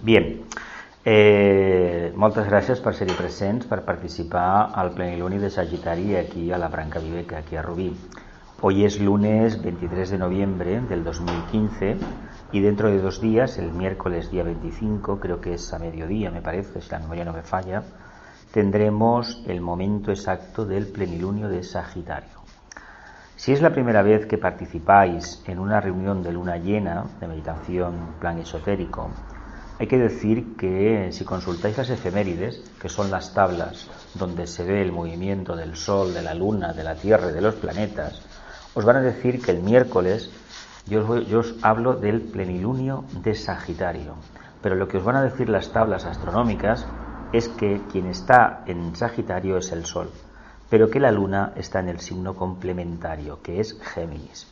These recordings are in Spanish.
Bien, eh, moltes gràcies per ser-hi presents, per participar al pleniluni de Sagitari aquí a la Branca Viveca, aquí a Rubí. Hoy es lunes 23 de noviembre del 2015 y dentro de dos días, el miércoles día 25, creo que es a mediodía, me parece, si la memoria no me falla, tendremos el momento exacto del plenilunio de Sagitario. Si es la primera vez que participáis en una reunión de luna llena de meditación plan esotérico, hay que decir que si consultáis las efemérides, que son las tablas donde se ve el movimiento del Sol, de la Luna, de la Tierra y de los planetas, os van a decir que el miércoles yo os, hablo del plenilunio de Sagitario. Pero lo que os van a decir las tablas astronómicas es que quien está en Sagitario es el Sol, pero que la Luna está en el signo complementario, que es Géminis.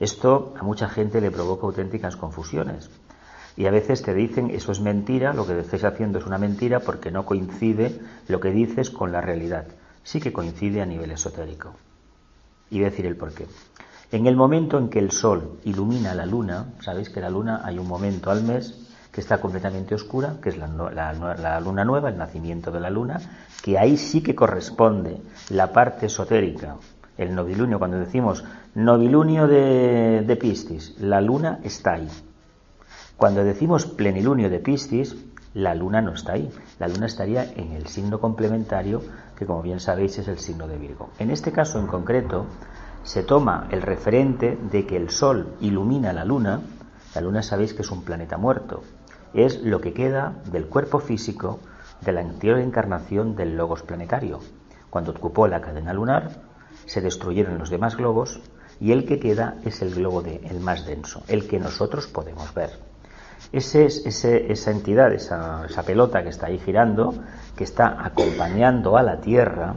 Esto a mucha gente le provoca auténticas confusiones. Y a veces te dicen eso es mentira, lo que estés haciendo es una mentira porque no coincide lo que dices con la realidad. Sí que coincide a nivel esotérico. Y voy a decir el por qué. En el momento en que el Sol ilumina la Luna, sabéis que la Luna hay un momento al mes que está completamente oscura, que es la, luna nueva, el nacimiento de la luna, que ahí sí que corresponde la parte esotérica, el novilunio, cuando decimos novilunio de, de Piscis, la luna está ahí. Cuando decimos plenilunio de Piscis, la luna no está ahí, la luna estaría en el signo complementario, que como bien sabéis es el signo de Virgo. En este caso en concreto, se toma el referente de que el Sol ilumina la Luna, la Luna sabéis que es un planeta muerto, es lo que queda del cuerpo físico de la anterior encarnación del Logos planetario. Cuando ocupó la cadena lunar, se destruyeron los demás globos y el que queda es el globo de, el más denso, el que nosotros podemos ver. Esa entidad, esa, esa pelota que está ahí girando, que está acompañando a la Tierra,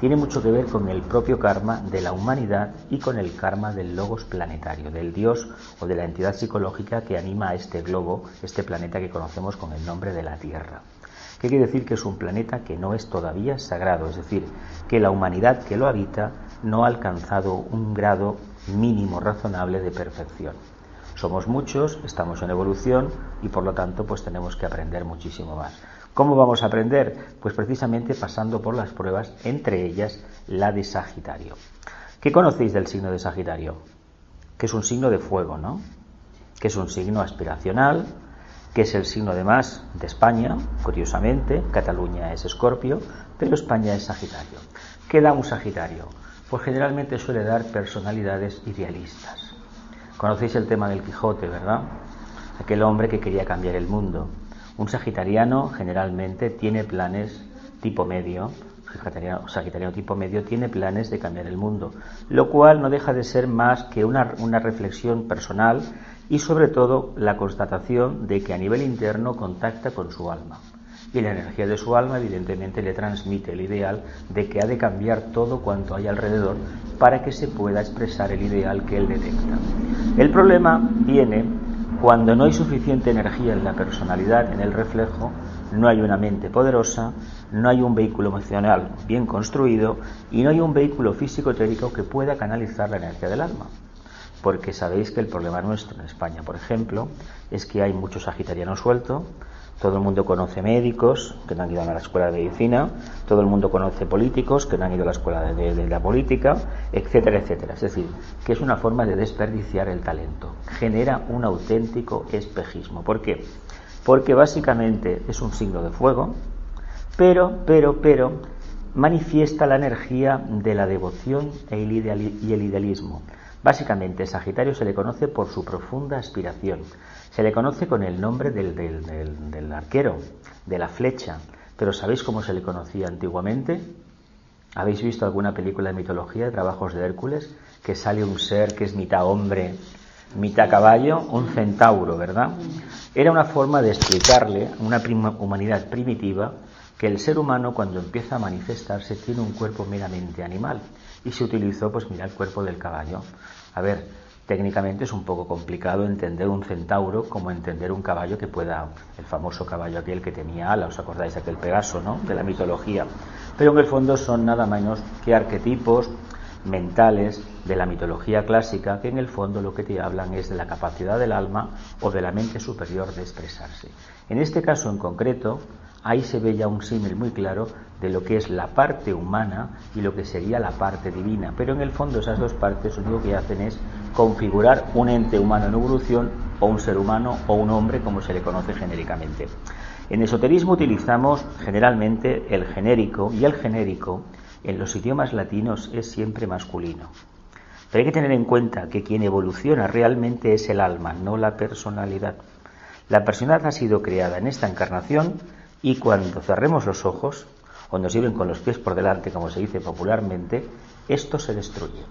tiene mucho que ver con el propio karma de la humanidad y con el karma del logos planetario, del dios o de la entidad psicológica que anima a este globo, este planeta que conocemos con el nombre de la Tierra. ¿Qué quiere decir que es un planeta que no es todavía sagrado? Es decir, que la humanidad que lo habita no ha alcanzado un grado mínimo razonable de perfección. Somos muchos, estamos en evolución y por lo tanto pues tenemos que aprender muchísimo más. ¿Cómo vamos a aprender? Pues precisamente pasando por las pruebas, entre ellas la de Sagitario. ¿Qué conocéis del signo de Sagitario? Que es un signo de fuego, ¿no? Que es un signo aspiracional, que es el signo además de España, curiosamente, Cataluña es Escorpio, pero España es Sagitario. ¿Qué da un Sagitario? Pues generalmente suele dar personalidades idealistas. Conocéis el tema del Quijote, ¿verdad? Aquel hombre que quería cambiar el mundo, un sagitariano generalmente tiene planes tipo medio, sagitariano, tipo medio tiene planes de cambiar el mundo, lo cual no deja de ser más que una, una reflexión personal y sobre todo la constatación de que a nivel interno contacta con su alma. Y la energía de su alma evidentemente le transmite el ideal de que ha de cambiar todo cuanto hay alrededor para que se pueda expresar el ideal que él detecta. El problema viene cuando no hay suficiente energía en la personalidad, en el reflejo, no hay una mente poderosa, no hay un vehículo emocional bien construido y no hay un vehículo físico-teórico que pueda canalizar la energía del alma. Porque sabéis que el problema nuestro en España, por ejemplo, es que hay muchos sagitarianos sueltos, todo el mundo conoce médicos que no han ido a la escuela de medicina, todo el mundo conoce políticos que no han ido a la escuela de, la política, etcétera, etcétera. Es decir, que es una forma de desperdiciar el talento. Genera un auténtico espejismo. ¿Por qué? Porque básicamente es un signo de fuego, pero, pero, pero, manifiesta la energía de la devoción e y el idealismo. Básicamente, Sagitario se le conoce por su profunda aspiración. Se le conoce con el nombre del, arquero, de la flecha. Pero ¿sabéis cómo se le conocía antiguamente? ¿Habéis visto alguna película de mitología, de trabajos de Hércules, que sale un ser que es mitad hombre, mitad caballo, un centauro, ¿verdad? Era una forma de explicarle a una humanidad primitiva que el ser humano cuando empieza a manifestarse tiene un cuerpo meramente animal y se utilizó, pues mira, el cuerpo del caballo. A ver, técnicamente es un poco complicado entender un centauro como entender un caballo que pueda, el famoso caballo aquel que tenía ala, ¿os acordáis aquel Pegaso, ¿no? De la mitología. Pero en el fondo son nada menos que arquetipos mentales de la mitología clásica que en el fondo lo que te hablan es de la capacidad del alma o de la mente superior de expresarse. En este caso en concreto, ahí se ve ya un símil muy claro de lo que es la parte humana y lo que sería la parte divina. Pero en el fondo esas dos partes lo único que hacen es configurar un ente humano en evolución o un ser humano o un hombre como se le conoce genéricamente. En esoterismo utilizamos generalmente el genérico y el genérico en los idiomas latinos es siempre masculino. Pero hay que tener en cuenta que quien evoluciona realmente es el alma, no la personalidad. La personalidad ha sido creada en esta encarnación y cuando cerremos los ojos, o nos lleven con los pies por delante, como se dice popularmente, esto se destruye.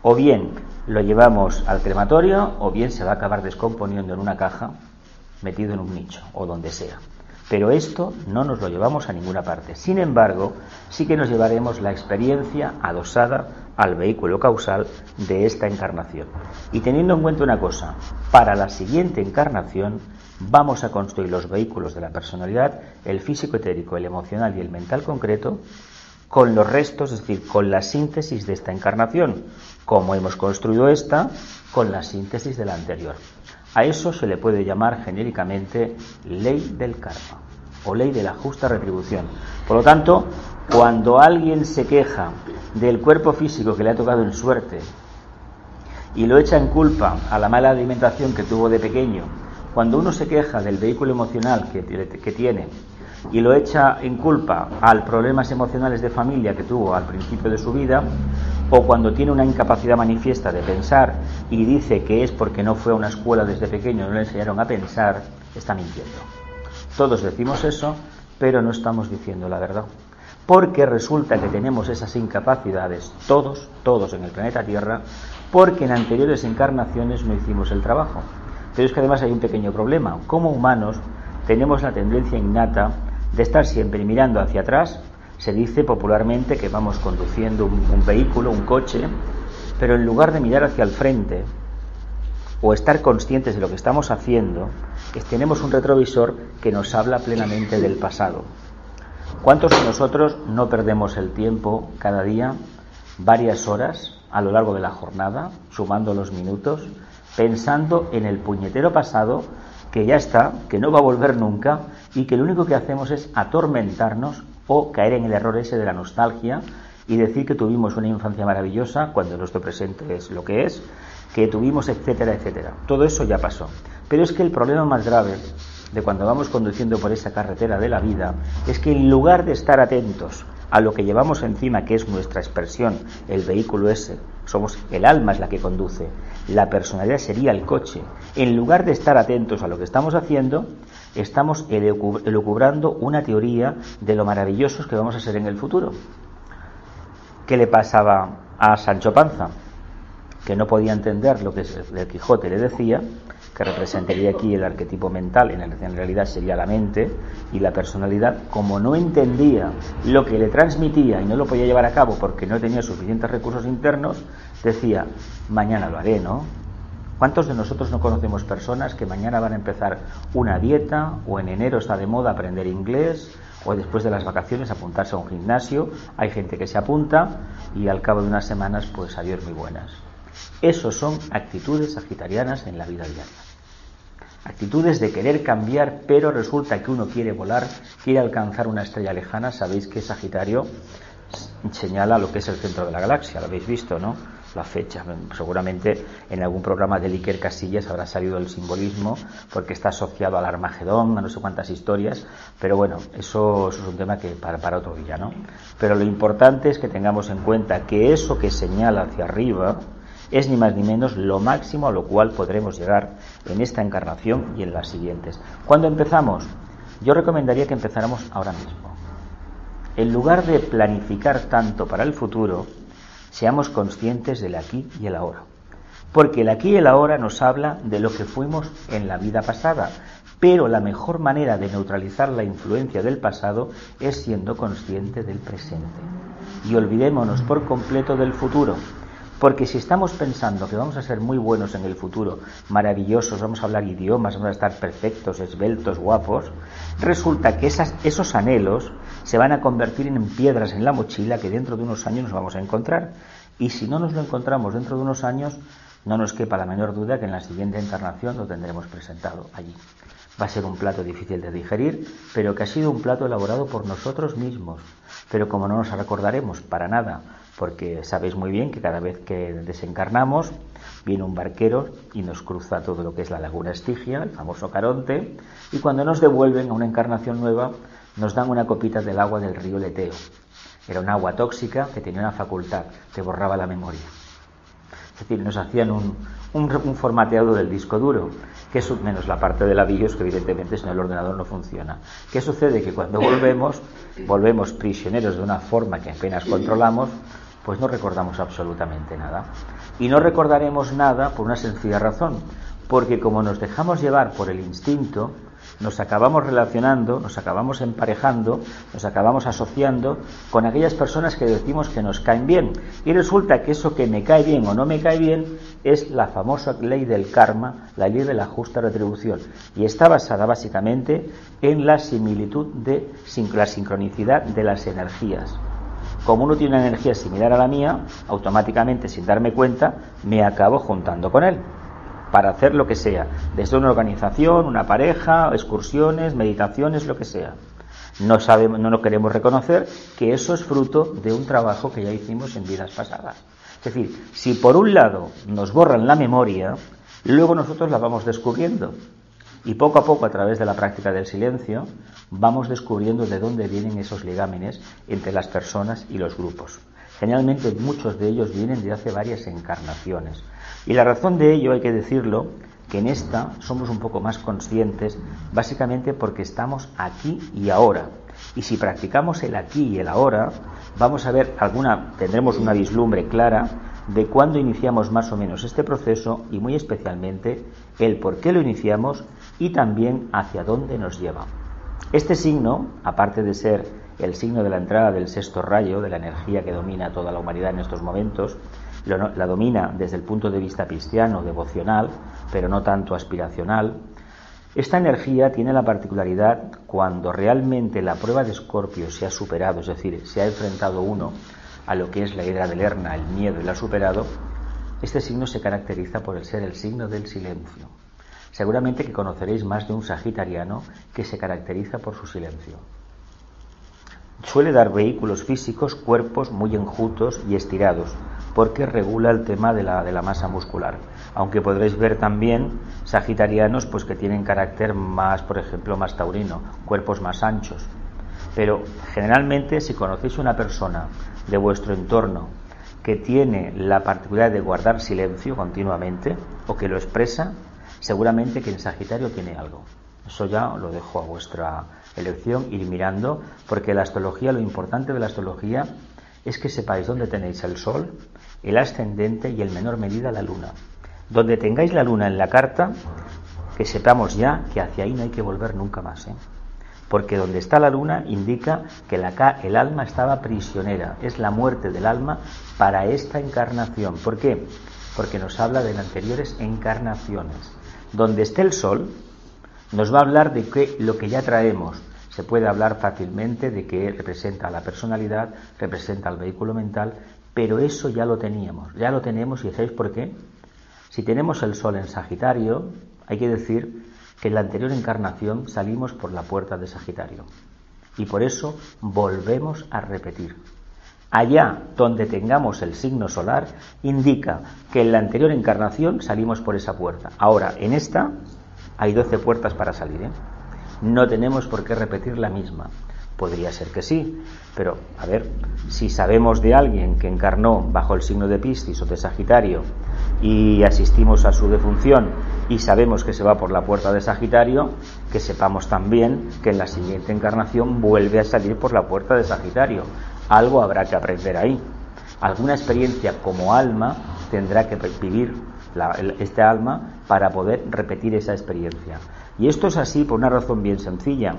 O bien lo llevamos al crematorio, o bien se va a acabar descomponiendo en una caja, metido en un nicho, o donde sea. Pero esto no nos lo llevamos a ninguna parte. Sin embargo, sí que nos llevaremos la experiencia adosada al vehículo causal de esta encarnación. Y teniendo en cuenta una cosa, para la siguiente encarnación vamos a construir los vehículos de la personalidad, el físico etérico, el emocional y el mental concreto, con los restos, es decir, con la síntesis de esta encarnación, como hemos construido esta, con la síntesis de la anterior. A eso se le puede llamar genéricamente ley del karma o ley de la justa retribución. Por lo tanto, cuando alguien se queja del cuerpo físico que le ha tocado en suerte y lo echa en culpa a la mala alimentación que tuvo de pequeño, cuando uno se queja del vehículo emocional que, tiene y lo echa en culpa al problemas emocionales de familia que tuvo al principio de su vida, o cuando tiene una incapacidad manifiesta de pensar y dice que es porque no fue a una escuela desde pequeño, no le enseñaron a pensar, está mintiendo. Todos decimos eso, pero no estamos diciendo la verdad. Porque resulta que tenemos esas incapacidades, todos, todos en el planeta Tierra, porque en anteriores encarnaciones no hicimos el trabajo. Pero es que además hay un pequeño problema. Como humanos tenemos la tendencia innata de estar siempre mirando hacia atrás. Se dice popularmente que vamos conduciendo un, vehículo, un coche, pero en lugar de mirar hacia el frente o estar conscientes de lo que estamos haciendo, tenemos un retrovisor que nos habla plenamente del pasado. ¿Cuántos de nosotros no perdemos el tiempo cada día, varias horas a lo largo de la jornada, sumando los minutos, pensando en el puñetero pasado que ya está, que no va a volver nunca y que lo único que hacemos es atormentarnos o caer en el error ese de la nostalgia y decir que tuvimos una infancia maravillosa cuando nuestro presente es lo que es, que tuvimos, etcétera, etcétera. Todo eso ya pasó. Pero es que el problema más grave de cuando vamos conduciendo por esa carretera de la vida es que en lugar de estar atentos a lo que llevamos encima, que es nuestra expresión, el vehículo ese, somos el alma es la que conduce, la personalidad sería el coche. En lugar de estar atentos a lo que estamos haciendo, estamos elucubrando una teoría de lo maravillosos que vamos a ser en el futuro. ¿Qué le pasaba a Sancho Panza? Que no podía entender lo que el Quijote le decía que representaría aquí el arquetipo mental, en realidad sería la mente y la personalidad, como no entendía lo que le transmitía y no lo podía llevar a cabo porque no tenía suficientes recursos internos, decía, mañana lo haré, ¿no? ¿Cuántos de nosotros no conocemos personas que mañana van a empezar una dieta o en enero está de moda aprender inglés o después de las vacaciones apuntarse a un gimnasio? Hay gente que se apunta y al cabo de unas semanas pues adiós muy buenas. Esos son actitudes sagitarianas en la vida diaria actitudes de querer cambiar, pero resulta que uno quiere volar, quiere alcanzar una estrella lejana. Sabéis que Sagitario señala lo que es el centro de la galaxia, lo habéis visto, ¿no? La fecha, seguramente en algún programa de Iker Casillas habrá salido el simbolismo porque está asociado al Armagedón, a no sé cuántas historias, pero bueno, eso, es un tema que para, para otro día, ¿no? Pero lo importante es que tengamos en cuenta que eso que señala hacia arriba, es ni más ni menos lo máximo a lo cual podremos llegar en esta encarnación y en las siguientes. ¿Cuándo empezamos? Yo recomendaría que empezáramos ahora mismo. En lugar de planificar tanto para el futuro, seamos conscientes del aquí y el ahora. Porque el aquí y el ahora nos habla de lo que fuimos en la vida pasada, pero la mejor manera de neutralizar la influencia del pasado es siendo consciente del presente. Y olvidémonos por completo del futuro, porque si estamos pensando que vamos a ser muy buenos en el futuro, maravillosos, vamos a hablar idiomas, vamos a estar perfectos, esbeltos, guapos, resulta que esos anhelos se van a convertir en piedras en la mochila que dentro de unos años nos vamos a encontrar. Y si no nos lo encontramos dentro de unos años, no nos quepa la menor duda que en la siguiente encarnación lo tendremos presentado allí. Va a ser un plato difícil de digerir, pero que ha sido un plato elaborado por nosotros mismos. Pero como no nos recordaremos para nada, porque sabéis muy bien que cada vez que desencarnamos, viene un barquero y nos cruza todo lo que es la laguna Estigia, el famoso Caronte, y cuando nos devuelven a una encarnación nueva, nos dan una copita del agua del río Leteo. Era un agua tóxica que tenía una facultad, que borraba la memoria. Es decir, nos hacían un, un, formateado del disco duro, que es menos la parte de la BIOS, que evidentemente sin el ordenador no funciona. ¿Qué sucede? Que cuando volvemos, volvemos prisioneros de una forma que apenas controlamos, pues no recordamos absolutamente nada. Y no recordaremos nada por una sencilla razón, porque como nos dejamos llevar por el instinto, nos acabamos relacionando, nos acabamos emparejando, nos acabamos asociando con aquellas personas que decimos que nos caen bien. Y resulta que eso que me cae bien o no me cae bien es la famosa ley del karma, la ley de la justa retribución. Y está basada básicamente en la similitud de la sincronicidad de las energías. Como uno tiene una energía similar a la mía, automáticamente, sin darme cuenta, me acabo juntando con él para hacer lo que sea, desde una organización, una pareja, excursiones, meditaciones, lo que sea. No sabemos, no nos queremos reconocer que eso es fruto de un trabajo que ya hicimos en vidas pasadas. Es decir, si por un lado nos borran la memoria, luego nosotros la vamos descubriendo. Y poco a poco, a través de la práctica del silencio, vamos descubriendo de dónde vienen esos ligámenes entre las personas y los grupos. Generalmente muchos de ellos vienen de hace varias encarnaciones. Y la razón de ello, hay que decirlo, que en esta somos un poco más conscientes, básicamente porque estamos aquí y ahora. Y si practicamos el aquí y el ahora, vamos a ver alguna, tendremos una vislumbre clara de cuándo iniciamos más o menos este proceso y muy especialmente el por qué lo iniciamos y también hacia dónde nos lleva. Este signo, aparte de ser el signo de la entrada del sexto rayo, de la energía que domina toda la humanidad en estos momentos, la domina desde el punto de vista cristiano, devocional, pero no tanto aspiracional. Esta energía tiene la particularidad cuando realmente la prueba de Escorpio se ha superado, es decir, se ha enfrentado uno a lo que es la hidra de Lerna, el miedo y la ha superado, este signo se caracteriza por el ser el signo del silencio. Seguramente que conoceréis más de un sagitariano que se caracteriza por su silencio. Suele dar vehículos físicos, cuerpos muy enjutos y estirados, porque regula el tema de la, de la masa muscular. Aunque podréis ver también sagitarianos pues que tienen carácter más, por ejemplo, más taurino, cuerpos más anchos. Pero generalmente si conocéis una persona de vuestro entorno que tiene la particularidad de guardar silencio continuamente o que lo expresa, seguramente que en Sagitario tiene algo. Eso ya lo dejo a vuestra elección, ir mirando, porque la astrología, lo importante de la astrología es que sepáis dónde tenéis el Sol, el ascendente y en menor medida la Luna. Donde tengáis la Luna en la carta, que sepamos ya que hacia ahí no hay que volver nunca más. ¿eh? Porque donde está la Luna indica que la, el alma estaba prisionera, es la muerte del alma para esta encarnación. ¿Por qué? Porque nos habla de anteriores encarnaciones. Donde esté el Sol, nos va a hablar de que lo que ya traemos, se puede hablar fácilmente de que representa la personalidad, representa el vehículo mental, pero eso ya lo teníamos, ya lo tenemos y ¿sabéis por qué? Si tenemos el Sol en Sagitario, hay que decir que en la anterior encarnación salimos por la puerta de Sagitario y por eso volvemos a repetir. Allá donde tengamos el signo solar indica que en la anterior encarnación salimos por esa puerta. Ahora, en esta hay 12 puertas para salir. ¿eh? no tenemos por qué repetir la misma. Podría ser que sí, pero a ver, si sabemos de alguien que encarnó bajo el signo de Piscis o de Sagitario y asistimos a su defunción y sabemos que se va por la puerta de Sagitario, que sepamos también que en la siguiente encarnación vuelve a salir por la puerta de Sagitario. Algo habrá que aprender ahí. Alguna experiencia como alma tendrá que vivir este alma para poder repetir esa experiencia. Y esto es así por una razón bien sencilla,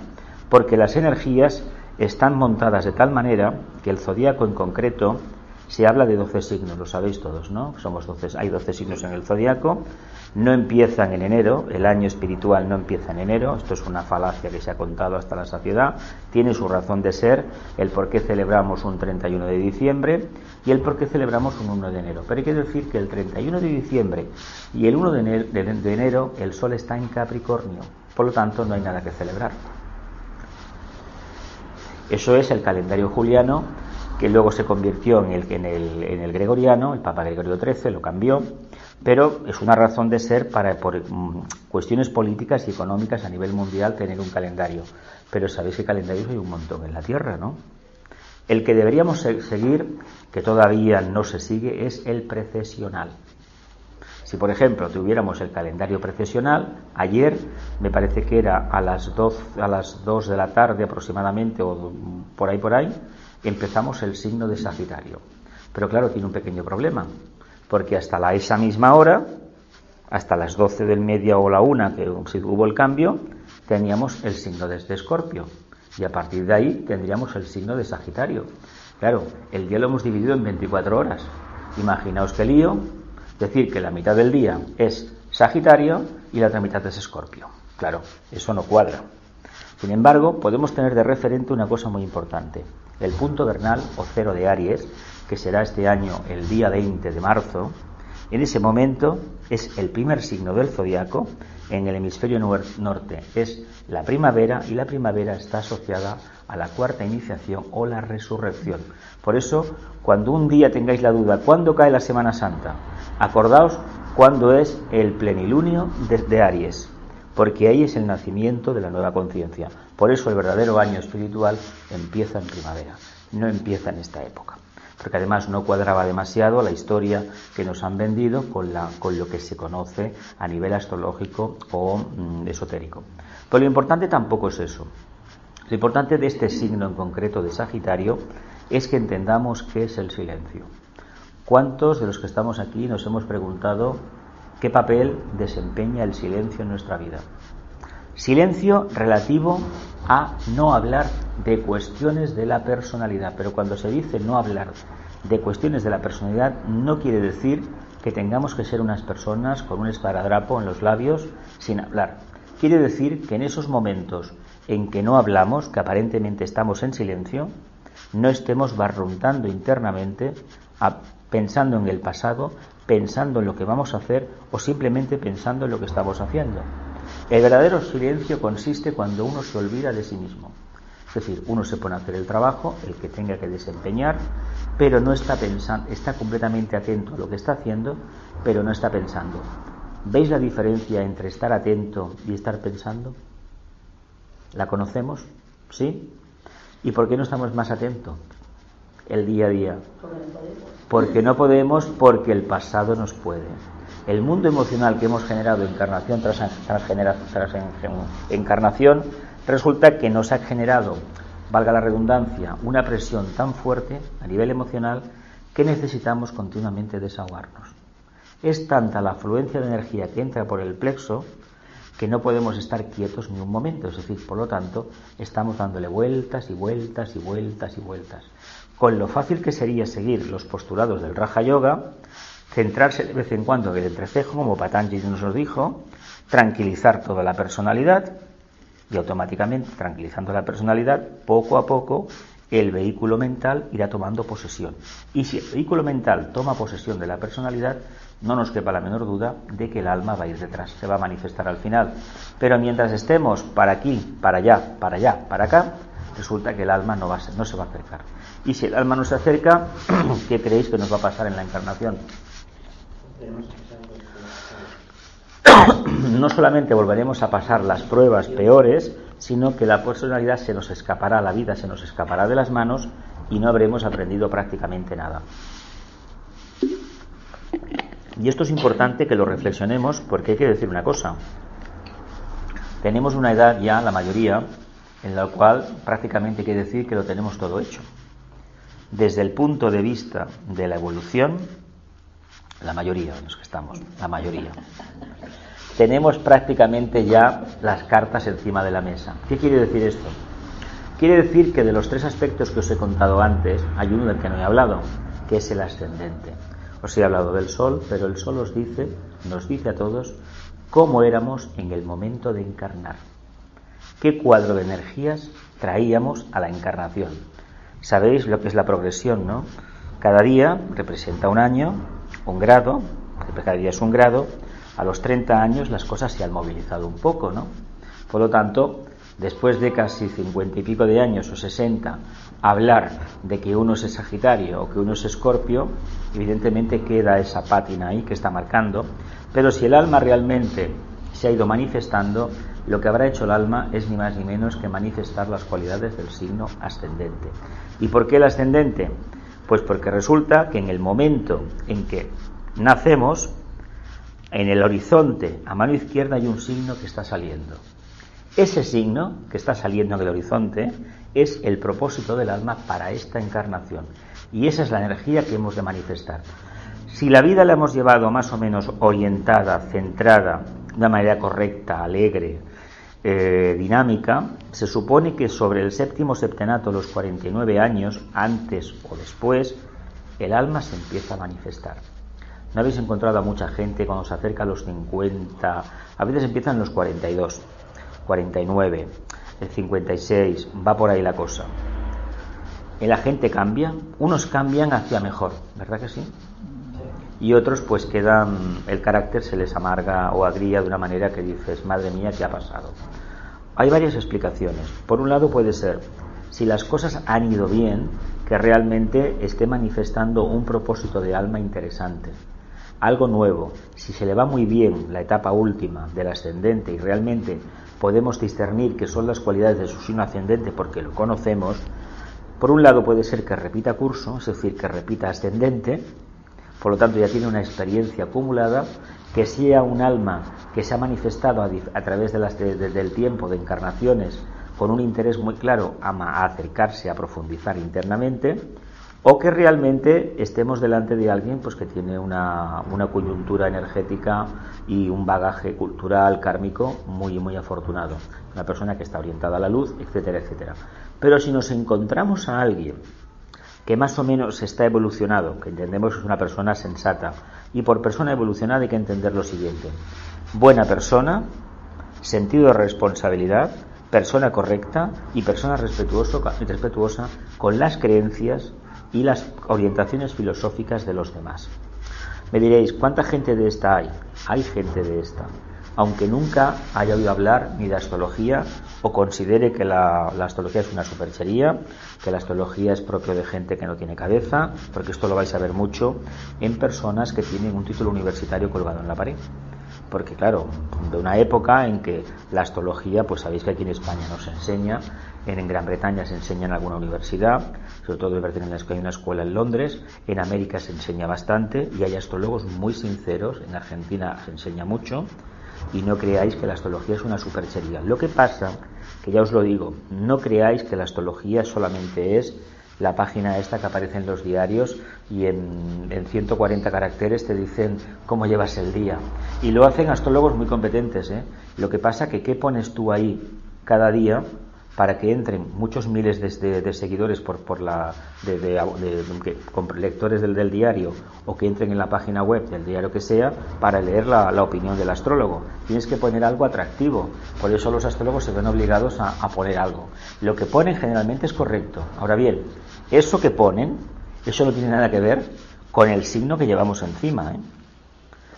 porque las energías están montadas de tal manera que el zodíaco en concreto se habla de 12 signos, lo sabéis todos, ¿no? Somos 12, hay 12 signos en el zodiaco, no empiezan en enero, el año espiritual no empieza en enero, esto es una falacia que se ha contado hasta la saciedad, tiene su razón de ser, el por qué celebramos un 31 de diciembre y el por qué celebramos un 1 de enero. Pero hay que decir que el 31 de diciembre y el 1 de enero el sol está en Capricornio, por lo tanto no hay nada que celebrar. Eso es el calendario juliano que luego se convirtió en el, en el, en el gregoriano, el Papa Gregorio XIII lo cambió, pero es una razón de ser para, por mm, cuestiones políticas y económicas a nivel mundial, tener un calendario. Pero sabéis que calendarios hay un montón en la Tierra, ¿no? El que deberíamos seguir, que todavía no se sigue, es el precesional. Si, por ejemplo, tuviéramos el calendario precesional, ayer me parece que era a las, 2, a las 2 de la tarde aproximadamente, o por ahí por ahí, empezamos el signo de Sagitario. Pero claro, tiene un pequeño problema, porque hasta la, esa misma hora, hasta las 12 del media o la una, que hubo el cambio, teníamos el signo de Escorpio. Y a partir de ahí tendríamos el signo de Sagitario. Claro, el día lo hemos dividido en 24 horas. Imaginaos qué lío, decir que la mitad del día es Sagitario y la otra mitad es Escorpio. Claro, eso no cuadra. Sin embargo, podemos tener de referente una cosa muy importante. El punto vernal o cero de Aries, que será este año el día 20 de marzo, en ese momento es el primer signo del zodiaco en el hemisferio norte. Es la primavera y la primavera está asociada a la cuarta iniciación o la resurrección. Por eso, cuando un día tengáis la duda, ¿cuándo cae la Semana Santa? Acordaos cuándo es el plenilunio de Aries porque ahí es el nacimiento de la nueva conciencia. Por eso el verdadero año espiritual empieza en primavera, no empieza en esta época. Porque además no cuadraba demasiado la historia que nos han vendido con, la, con lo que se conoce a nivel astrológico o mm, esotérico. Pero lo importante tampoco es eso. Lo importante de este signo en concreto de Sagitario es que entendamos qué es el silencio. ¿Cuántos de los que estamos aquí nos hemos preguntado ¿Qué papel desempeña el silencio en nuestra vida? Silencio relativo a no hablar de cuestiones de la personalidad. Pero cuando se dice no hablar de cuestiones de la personalidad, no quiere decir que tengamos que ser unas personas con un esparadrapo en los labios sin hablar. Quiere decir que en esos momentos en que no hablamos, que aparentemente estamos en silencio, no estemos barruntando internamente, pensando en el pasado, pensando en lo que vamos a hacer o simplemente pensando en lo que estamos haciendo. El verdadero silencio consiste cuando uno se olvida de sí mismo. Es decir, uno se pone a hacer el trabajo, el que tenga que desempeñar, pero no está pensando, está completamente atento a lo que está haciendo, pero no está pensando. ¿Veis la diferencia entre estar atento y estar pensando? ¿La conocemos? ¿Sí? ¿Y por qué no estamos más atentos? el día a día. Porque no podemos, porque el pasado nos puede. El mundo emocional que hemos generado encarnación tras, encarnación resulta que nos ha generado, valga la redundancia, una presión tan fuerte a nivel emocional que necesitamos continuamente desahogarnos. Es tanta la afluencia de energía que entra por el plexo que no podemos estar quietos ni un momento, es decir, por lo tanto, estamos dándole vueltas y vueltas y vueltas y vueltas con lo fácil que sería seguir los postulados del Raja Yoga, centrarse de vez en cuando en el entrecejo, como Patanjali nos lo dijo, tranquilizar toda la personalidad y automáticamente, tranquilizando la personalidad, poco a poco el vehículo mental irá tomando posesión. Y si el vehículo mental toma posesión de la personalidad, no nos quepa la menor duda de que el alma va a ir detrás, se va a manifestar al final. Pero mientras estemos para aquí, para allá, para allá, para acá, resulta que el alma no, va a no se va a acercar. Y si el alma no se acerca, ¿qué creéis que nos va a pasar en la encarnación? No solamente volveremos a pasar las pruebas peores, sino que la personalidad se nos escapará, la vida se nos escapará de las manos y no habremos aprendido prácticamente nada. Y esto es importante que lo reflexionemos porque hay que decir una cosa. Tenemos una edad ya, la mayoría, en la cual prácticamente hay que decir que lo tenemos todo hecho desde el punto de vista de la evolución, la mayoría de los que estamos, la mayoría, tenemos prácticamente ya las cartas encima de la mesa. ¿Qué quiere decir esto? Quiere decir que de los tres aspectos que os he contado antes, hay uno del que no he hablado, que es el ascendente. Os he hablado del sol, pero el sol os dice, nos dice a todos cómo éramos en el momento de encarnar. ¿Qué cuadro de energías traíamos a la encarnación? Sabéis lo que es la progresión, ¿no? Cada día representa un año, un grado, cada día es un grado, a los 30 años las cosas se han movilizado un poco, ¿no? Por lo tanto, después de casi 50 y pico de años o 60, hablar de que uno es Sagitario o que uno es Escorpio, evidentemente queda esa pátina ahí que está marcando, pero si el alma realmente se ha ido manifestando, lo que habrá hecho el alma es ni más ni menos que manifestar las cualidades del signo ascendente. ¿Y por qué el ascendente? Pues porque resulta que en el momento en que nacemos, en el horizonte a mano izquierda hay un signo que está saliendo. Ese signo que está saliendo en el horizonte es el propósito del alma para esta encarnación. Y esa es la energía que hemos de manifestar. Si la vida la hemos llevado más o menos orientada, centrada, de una manera correcta, alegre, eh, dinámica, se supone que sobre el séptimo septenato, los 49 años, antes o después, el alma se empieza a manifestar. No habéis encontrado a mucha gente cuando se acerca a los 50, a veces empiezan los 42, 49, el 56, va por ahí la cosa. La gente cambia, unos cambian hacia mejor, ¿verdad que sí? Y otros pues quedan, el carácter se les amarga o agría de una manera que dices, madre mía, ¿qué ha pasado? Hay varias explicaciones. Por un lado puede ser, si las cosas han ido bien, que realmente esté manifestando un propósito de alma interesante algo nuevo, si se le va muy bien la etapa última del ascendente y realmente podemos discernir que son las cualidades de su signo ascendente porque lo conocemos, por un lado puede ser que repita curso, es decir, que repita ascendente, por lo tanto ya tiene una experiencia acumulada, que sea un alma que se ha manifestado a, través de las del tiempo, de encarnaciones, con un interés muy claro a acercarse, a profundizar internamente, o que realmente estemos delante de alguien pues que tiene una, una, coyuntura energética y un bagaje cultural kármico muy muy afortunado. Una persona que está orientada a la luz etcétera etcétera. Pero si nos encontramos a alguien que más o menos está evolucionado que entendemos que es una persona sensata y por persona evolucionada hay que entender lo siguiente buena persona sentido de responsabilidad persona correcta y persona respetuosa con las creencias y las orientaciones filosóficas de los demás. Me diréis, ¿cuánta gente de esta hay? Hay gente de esta. Aunque nunca haya oído hablar ni de astrología o considere que la, astrología es una superchería, que la astrología es propio de gente que no tiene cabeza, porque esto lo vais a ver mucho en personas que tienen un título universitario colgado en la pared. Porque claro, de una época en que la astrología, pues sabéis que aquí en España no se enseña, en Gran Bretaña se enseña en alguna universidad, sobre todo en hay una escuela en Londres, en América se enseña bastante y hay astrólogos muy sinceros, en Argentina se enseña mucho y no creáis que la astrología es una superchería. Lo que pasa, que ya os lo digo, no creáis que la astrología solamente es la página esta que aparece en los diarios y en, en 140 caracteres te dicen cómo llevas el día. Y lo hacen astrólogos muy competentes. ¿eh? Lo que pasa que qué pones tú ahí cada día para que entren muchos miles de, seguidores por, por la, de, lectores del, diario o que entren en la página web del diario que sea para leer la, la, opinión del astrólogo. Tienes que poner algo atractivo. Por eso los astrólogos se ven obligados a, a poner algo. Lo que ponen generalmente es correcto. Ahora bien, eso que ponen, eso no tiene nada que ver con el signo que llevamos encima. ¿eh?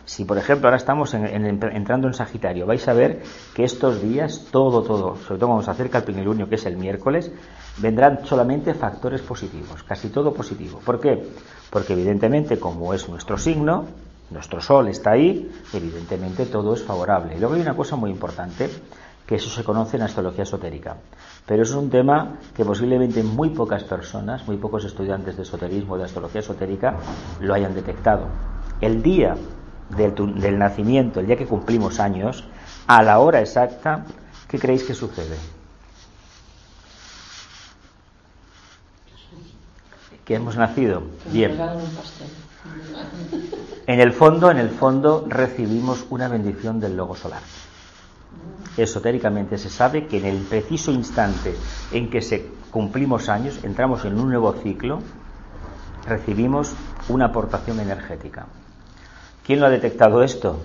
Si, por ejemplo, ahora estamos entrando en Sagitario, vais a ver que estos días, todo, todo, sobre todo cuando se acerca el plenilunio, que es el miércoles, vendrán solamente factores positivos, casi todo positivo. ¿Por qué? Porque evidentemente, como es nuestro signo, nuestro sol está ahí, evidentemente todo es favorable. Y luego hay una cosa muy importante, que eso se conoce en astrología esotérica. Pero eso es un tema que posiblemente muy pocas personas, muy pocos estudiantes de esoterismo, de astrología esotérica, lo hayan detectado. El día del, nacimiento, el día que cumplimos años, a la hora exacta, ¿qué creéis que sucede? Que hemos nacido. Bien. En el fondo, en el fondo, recibimos una bendición del logo solar. Esotéricamente se sabe que en el preciso instante en que se cumplimos años, entramos en un nuevo ciclo, recibimos una aportación energética. ¿Quién lo ha detectado esto?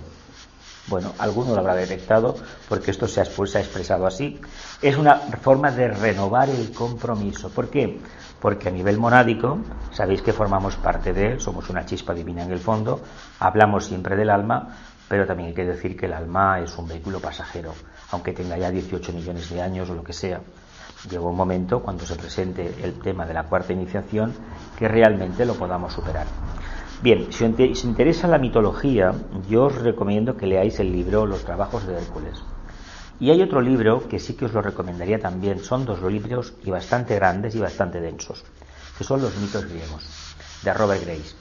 Bueno, alguno lo habrá detectado porque esto se ha, expresado así. Es una forma de renovar el compromiso. ¿Por qué? Porque a nivel monádico, sabéis que formamos parte de él, somos una chispa divina en el fondo, hablamos siempre del alma, pero también hay que decir que el alma es un vehículo pasajero, aunque tenga ya 18 millones de años o lo que sea. Llega un momento cuando se presente el tema de la cuarta iniciación que realmente lo podamos superar. Bien, si os interesa la mitología, yo os recomiendo que leáis el libro Los trabajos de Hércules. Y hay otro libro que sí que os lo recomendaría también, son dos libros y bastante grandes y bastante densos, que son los mitos griegos, de Robert Grace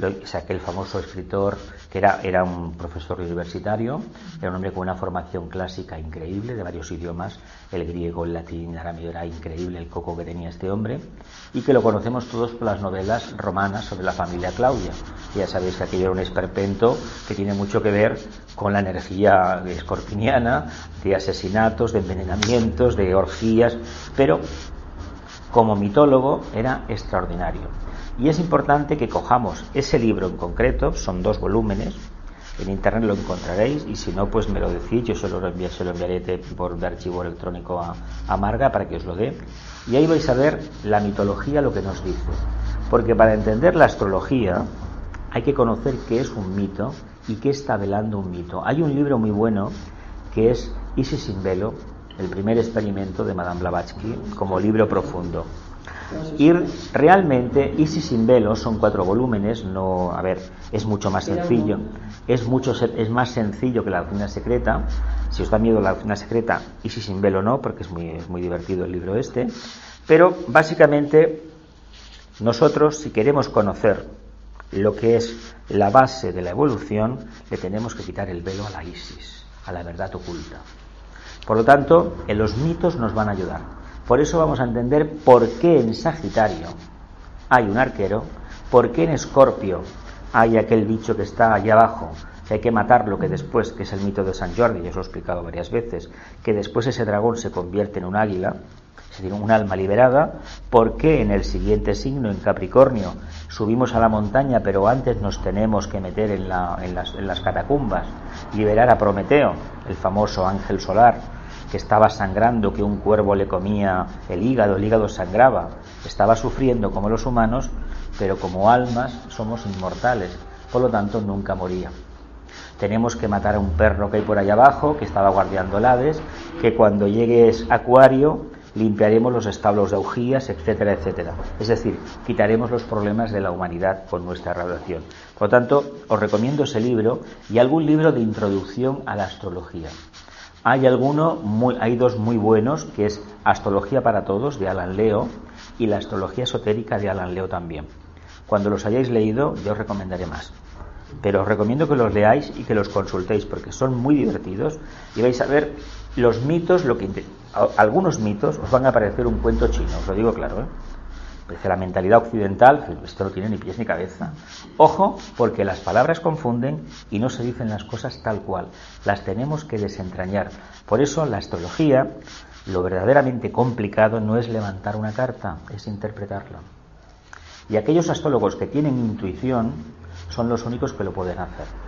o sea, aquel famoso escritor que era, era un profesor universitario, era un hombre con una formación clásica increíble de varios idiomas, el griego, el latín, el arameo, era increíble el coco que tenía este hombre, y que lo conocemos todos por las novelas romanas sobre la familia Claudia. Ya sabéis que aquello era un esperpento que tiene mucho que ver con la energía escorpiniana, de asesinatos, de envenenamientos, de orgías, pero como mitólogo era extraordinario. Y es importante que cojamos ese libro en concreto, son dos volúmenes, en internet lo encontraréis y si no, pues me lo decís, yo se lo, enviaré, se lo enviaré por archivo electrónico a, a Marga para que os lo dé. Y ahí vais a ver la mitología, lo que nos dice. Porque para entender la astrología hay que conocer qué es un mito y qué está velando un mito. Hay un libro muy bueno que es Isis sin velo, el primer experimento de Madame Blavatsky, como libro profundo. Y realmente Isis sin velo son cuatro volúmenes, no, a ver, es mucho más sencillo, es mucho es más sencillo que la doctrina secreta. Si os da miedo la doctrina secreta, Isis sin velo no, porque es muy, es muy divertido el libro este. Pero básicamente nosotros, si queremos conocer lo que es la base de la evolución, le tenemos que quitar el velo a la Isis, a la verdad oculta. Por lo tanto, en los mitos nos van a ayudar. Por eso vamos a entender por qué en Sagitario hay un arquero, por qué en Escorpio hay aquel bicho que está allá abajo, que hay que matarlo, que después, que es el mito de San Jordi, ya os lo he explicado varias veces, que después ese dragón se convierte en un águila, se tiene un alma liberada, por qué en el siguiente signo, en Capricornio, subimos a la montaña, pero antes nos tenemos que meter en, en, las, en las catacumbas, liberar a Prometeo, el famoso ángel solar, que estaba sangrando, que un cuervo le comía el hígado, el hígado sangraba, estaba sufriendo como los humanos, pero como almas somos inmortales, por lo tanto nunca moría. Tenemos que matar a un perro que hay por allá abajo, que estaba guardiando el Hades, que cuando llegues Acuario limpiaremos los establos de augías, etcétera, etcétera. Es decir, quitaremos los problemas de la humanidad con nuestra radiación. Por lo tanto, os recomiendo ese libro y algún libro de introducción a la astrología. Hay alguno, hay dos muy buenos, que es Astrología para Todos de Alan Leo y la Astrología Esotérica de Alan Leo también. Cuando los hayáis leído, yo os recomendaré más. Pero os recomiendo que los leáis y que los consultéis porque son muy divertidos y vais a ver los mitos, algunos mitos os van a parecer un cuento chino, os lo digo claro, ¿eh? La mentalidad occidental, esto no tiene ni pies ni cabeza. Ojo, porque las palabras confunden y no se dicen las cosas tal cual. Las tenemos que desentrañar. Por eso la astrología, lo verdaderamente complicado no es levantar una carta, es interpretarla. Y aquellos astrólogos que tienen intuición son los únicos que lo pueden hacer.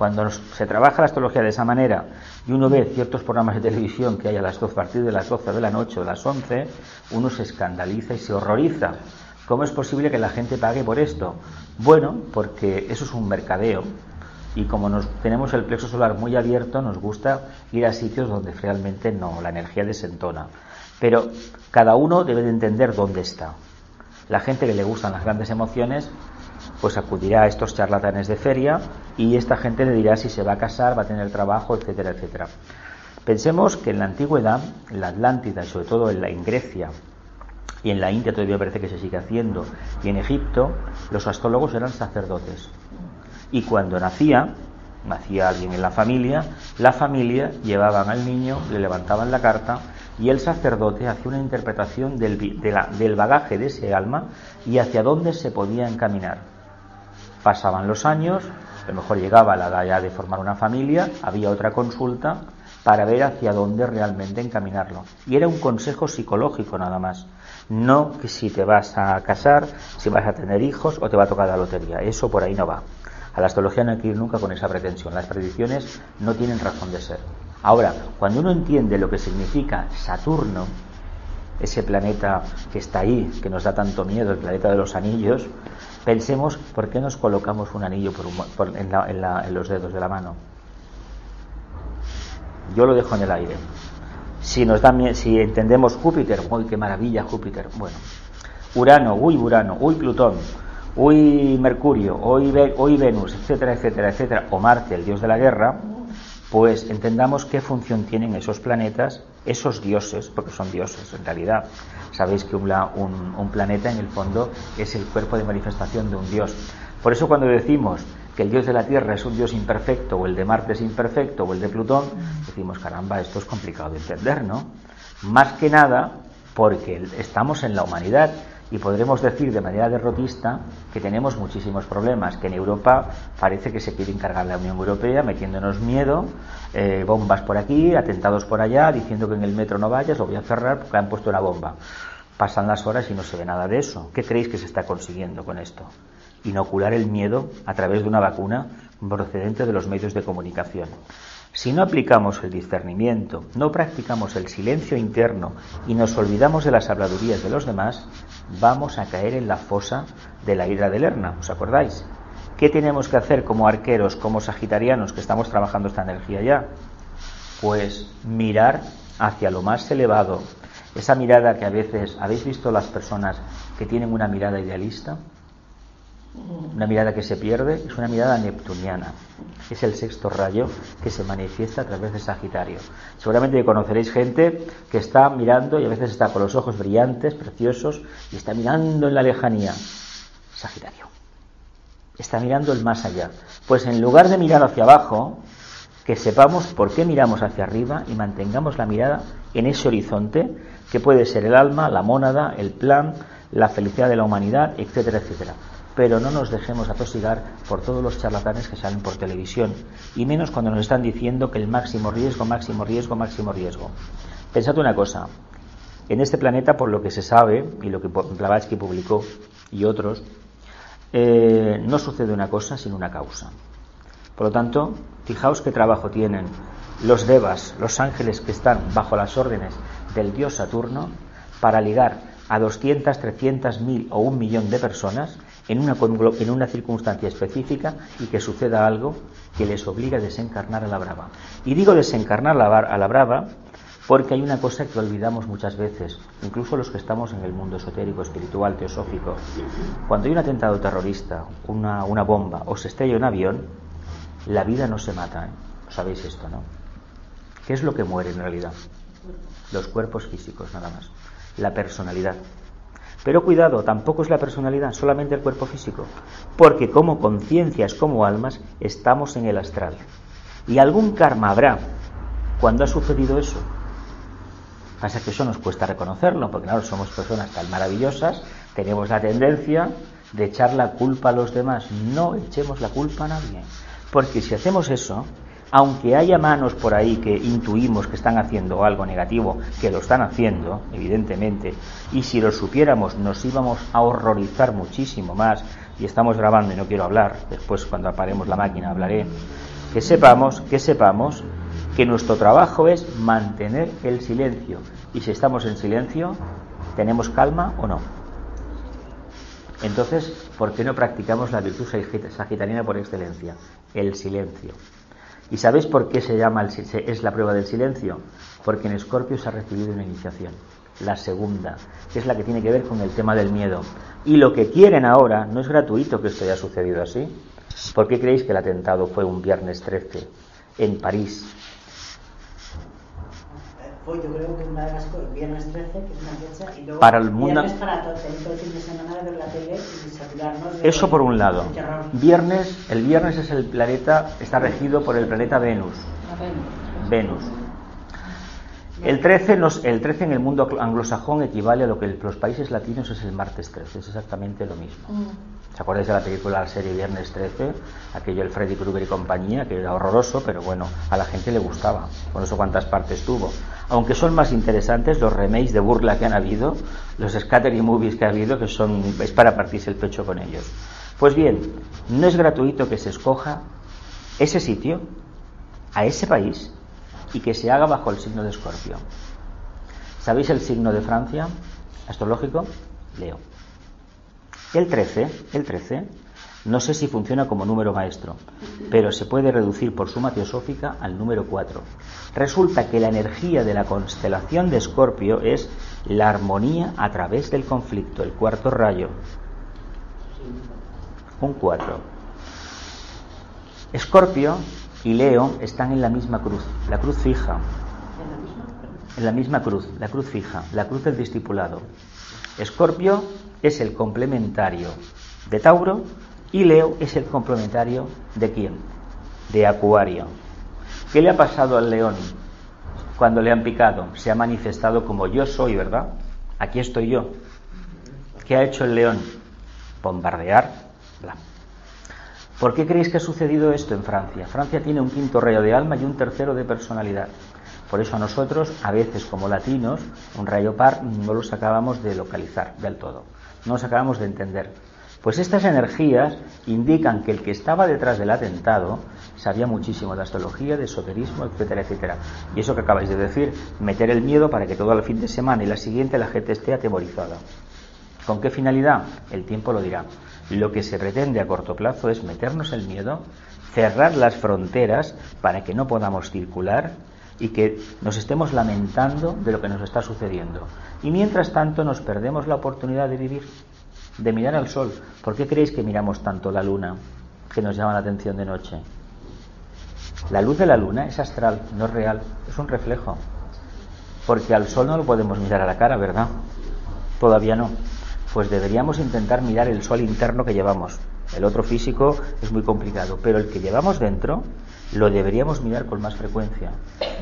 Cuando se trabaja la astrología de esa manera y uno ve ciertos programas de televisión que hay a las 12, a partir de las 12 de la noche o las 11, uno se escandaliza y se horroriza. ¿Cómo es posible que la gente pague por esto? Bueno, porque eso es un mercadeo y como nos tenemos el plexo solar muy abierto, nos gusta ir a sitios donde realmente no, la energía desentona. Pero cada uno debe de entender dónde está. La gente que le gustan las grandes emociones pues acudirá a estos charlatanes de feria y esta gente le dirá si se va a casar, va a tener trabajo, etcétera, etcétera. Pensemos que en la antigüedad, en la Atlántida y sobre todo en, la, Grecia y en la India todavía parece que se sigue haciendo, y en Egipto los astrólogos eran sacerdotes. Y cuando nacía, nacía alguien en la familia, la familia llevaban al niño, le levantaban la carta y el sacerdote hacía una interpretación del, del bagaje de ese alma y hacia dónde se podía encaminar. Pasaban los años, a lo mejor llegaba la edad ya de formar una familia, había otra consulta para ver hacia dónde realmente encaminarlo. Y era un consejo psicológico nada más. No que si te vas a casar, si vas a tener hijos o te va a tocar la lotería. Eso por ahí no va. A la astrología no hay que ir nunca con esa pretensión. Las predicciones no tienen razón de ser. Ahora, cuando uno entiende lo que significa Saturno, ese planeta que está ahí, que nos da tanto miedo, el planeta de los anillos, pensemos por qué nos colocamos un anillo en, los dedos de la mano. Yo lo dejo en el aire. Si nos si entendemos Júpiter, uy, qué maravilla Júpiter. Bueno, Urano, uy, Urano, uy, Plutón, uy, Mercurio, hoy, hoy Venus, etcétera, etcétera, etcétera, o Marte, el dios de la guerra, pues entendamos qué función tienen esos planetas, esos dioses, porque son dioses en realidad. Sabéis que un, un, planeta en el fondo es el cuerpo de manifestación de un dios. Por eso cuando decimos que el dios de la Tierra es un dios imperfecto, o el de Marte es imperfecto, o el de Plutón, decimos, caramba, esto es complicado de entender, ¿no? Más que nada porque estamos en la humanidad y podremos decir de manera derrotista que tenemos muchísimos problemas, que en Europa parece que se quiere encargar la Unión Europea metiéndonos miedo, eh, bombas por aquí, atentados por allá, diciendo que en el metro no vayas, lo voy a cerrar porque han puesto una bomba. Pasan las horas y no se ve nada de eso. ¿Qué creéis que se está consiguiendo con esto? Inocular el miedo a través de una vacuna procedente de los medios de comunicación. Si no aplicamos el discernimiento, no practicamos el silencio interno y nos olvidamos de las habladurías de los demás, vamos a caer en la fosa de la ira de Lerna, ¿os acordáis? ¿Qué tenemos que hacer como arqueros, como sagitarianos que estamos trabajando esta energía ya? Pues mirar hacia lo más elevado, esa mirada que a veces, ¿habéis visto las personas que tienen una mirada idealista? Una mirada que se pierde es una mirada neptuniana. Es el sexto rayo que se manifiesta a través de Sagitario. Seguramente conoceréis gente que está mirando y a veces está con los ojos brillantes, preciosos, y está mirando en la lejanía. Sagitario. Está mirando el más allá. Pues en lugar de mirar hacia abajo, que sepamos por qué miramos hacia arriba y mantengamos la mirada en ese horizonte que puede ser el alma, la mónada, el plan, la felicidad de la humanidad, etcétera, etcétera pero no nos dejemos atosigar por todos los charlatanes que salen por televisión, y menos cuando nos están diciendo que el máximo riesgo, máximo riesgo, máximo riesgo. Pensad una cosa, en este planeta, por lo que se sabe, y lo que Blavatsky publicó y otros, eh, no sucede una cosa sin una causa. Por lo tanto, fijaos qué trabajo tienen los devas, los ángeles que están bajo las órdenes del dios Saturno, para ligar a 200, 300, mil o un millón de personas en una, una circunstancia específica y que suceda algo que les obliga a desencarnar a la brava. Y digo desencarnar a la brava porque hay una cosa que olvidamos muchas veces, incluso los que estamos en el mundo esotérico, espiritual, teosófico. Cuando hay un atentado terrorista, una, una bomba o se estrella un avión, la vida no se mata. ¿eh? Sabéis esto, ¿no? ¿Qué es lo que muere en realidad? Los cuerpos físicos, nada más. La personalidad. Pero cuidado, tampoco es la personalidad, solamente el cuerpo físico, porque como conciencias, como almas, estamos en el astral. Y algún karma habrá cuando ha sucedido eso. Pasa que eso nos cuesta reconocerlo, porque claro, somos personas tan maravillosas, tenemos la tendencia de echar la culpa a los demás. No echemos la culpa a nadie, porque si hacemos eso, aunque haya manos por ahí que intuimos que están haciendo algo negativo, que lo están haciendo, evidentemente, y si lo supiéramos nos íbamos a horrorizar muchísimo más, y estamos grabando y no quiero hablar, después cuando aparemos la máquina hablaré, que sepamos, que sepamos que nuestro trabajo es mantener el silencio, y si estamos en silencio, ¿tenemos calma o no? Entonces, ¿por qué no practicamos la virtud sagitariana por excelencia? El silencio. ¿Y sabéis por qué se llama es la prueba del silencio? Porque en Escorpio se ha recibido una iniciación, la segunda, que es la que tiene que ver con el tema del miedo. Y lo que quieren ahora no es gratuito que esto haya sucedido así. ¿Por qué creéis que el atentado fue un viernes 13 en París? Yo creo que una de las cosas, viernes 13, que es una fecha, y luego para el mundo... viernes para todo, el fin de semana de ver la tele y saturarnos de Eso por un lado. Viernes, el viernes es el planeta, está regido por el planeta Venus. Venus. El 13, nos, el 13 en el mundo anglosajón equivale a lo que los países latinos es el martes 13, es exactamente lo mismo. Mm. ¿Se acuerdan de la película, la serie Viernes 13? Aquello el Freddy Krueger y compañía, que era horroroso, pero bueno, a la gente le gustaba. Por eso cuántas partes tuvo. Aunque son más interesantes los remakes de burla que han habido, los scattering movies que ha habido, que son, es para partirse el pecho con ellos. Pues bien, no es gratuito que se escoja ese sitio, a ese país, y que se haga bajo el signo de Escorpio. ¿Sabéis el signo de Francia astrológico? Leo. El 13, el 13, no sé si funciona como número maestro, pero se puede reducir por suma teosófica al número 4. Resulta que la energía de la constelación de Escorpio es la armonía a través del conflicto, el cuarto rayo. Un 4. Escorpio y Leo están en la misma cruz, la cruz fija. En la misma cruz, la cruz fija, la cruz del discipulado. Escorpio es el complementario de Tauro y Leo es el complementario de quién? De Acuario. ¿Qué le ha pasado al león cuando le han picado? Se ha manifestado como yo soy, ¿verdad? Aquí estoy yo. ¿Qué ha hecho el león? Bombardear. ¿Por qué creéis que ha sucedido esto en Francia? Francia tiene un quinto rayo de alma y un tercero de personalidad. Por eso a nosotros, a veces como latinos, un rayo par no los acabamos de localizar del todo, no los acabamos de entender. Pues estas energías indican que el que estaba detrás del atentado sabía muchísimo de astrología, de esoterismo, etcétera, etcétera. Y eso que acabáis de decir, meter el miedo para que todo el fin de semana y la siguiente la gente esté atemorizada. ¿Con qué finalidad? El tiempo lo dirá. Lo que se pretende a corto plazo es meternos el miedo, cerrar las fronteras para que no podamos circular y que nos estemos lamentando de lo que nos está sucediendo. Y mientras tanto nos perdemos la oportunidad de vivir, de mirar al sol. ¿Por qué creéis que miramos tanto la luna, que nos llama la atención de noche? La luz de la luna es astral, no es real, es un reflejo. Porque al sol no lo podemos mirar a la cara, ¿verdad? Todavía no pues deberíamos intentar mirar el sol interno que llevamos. El otro físico es muy complicado, pero el que llevamos dentro lo deberíamos mirar con más frecuencia,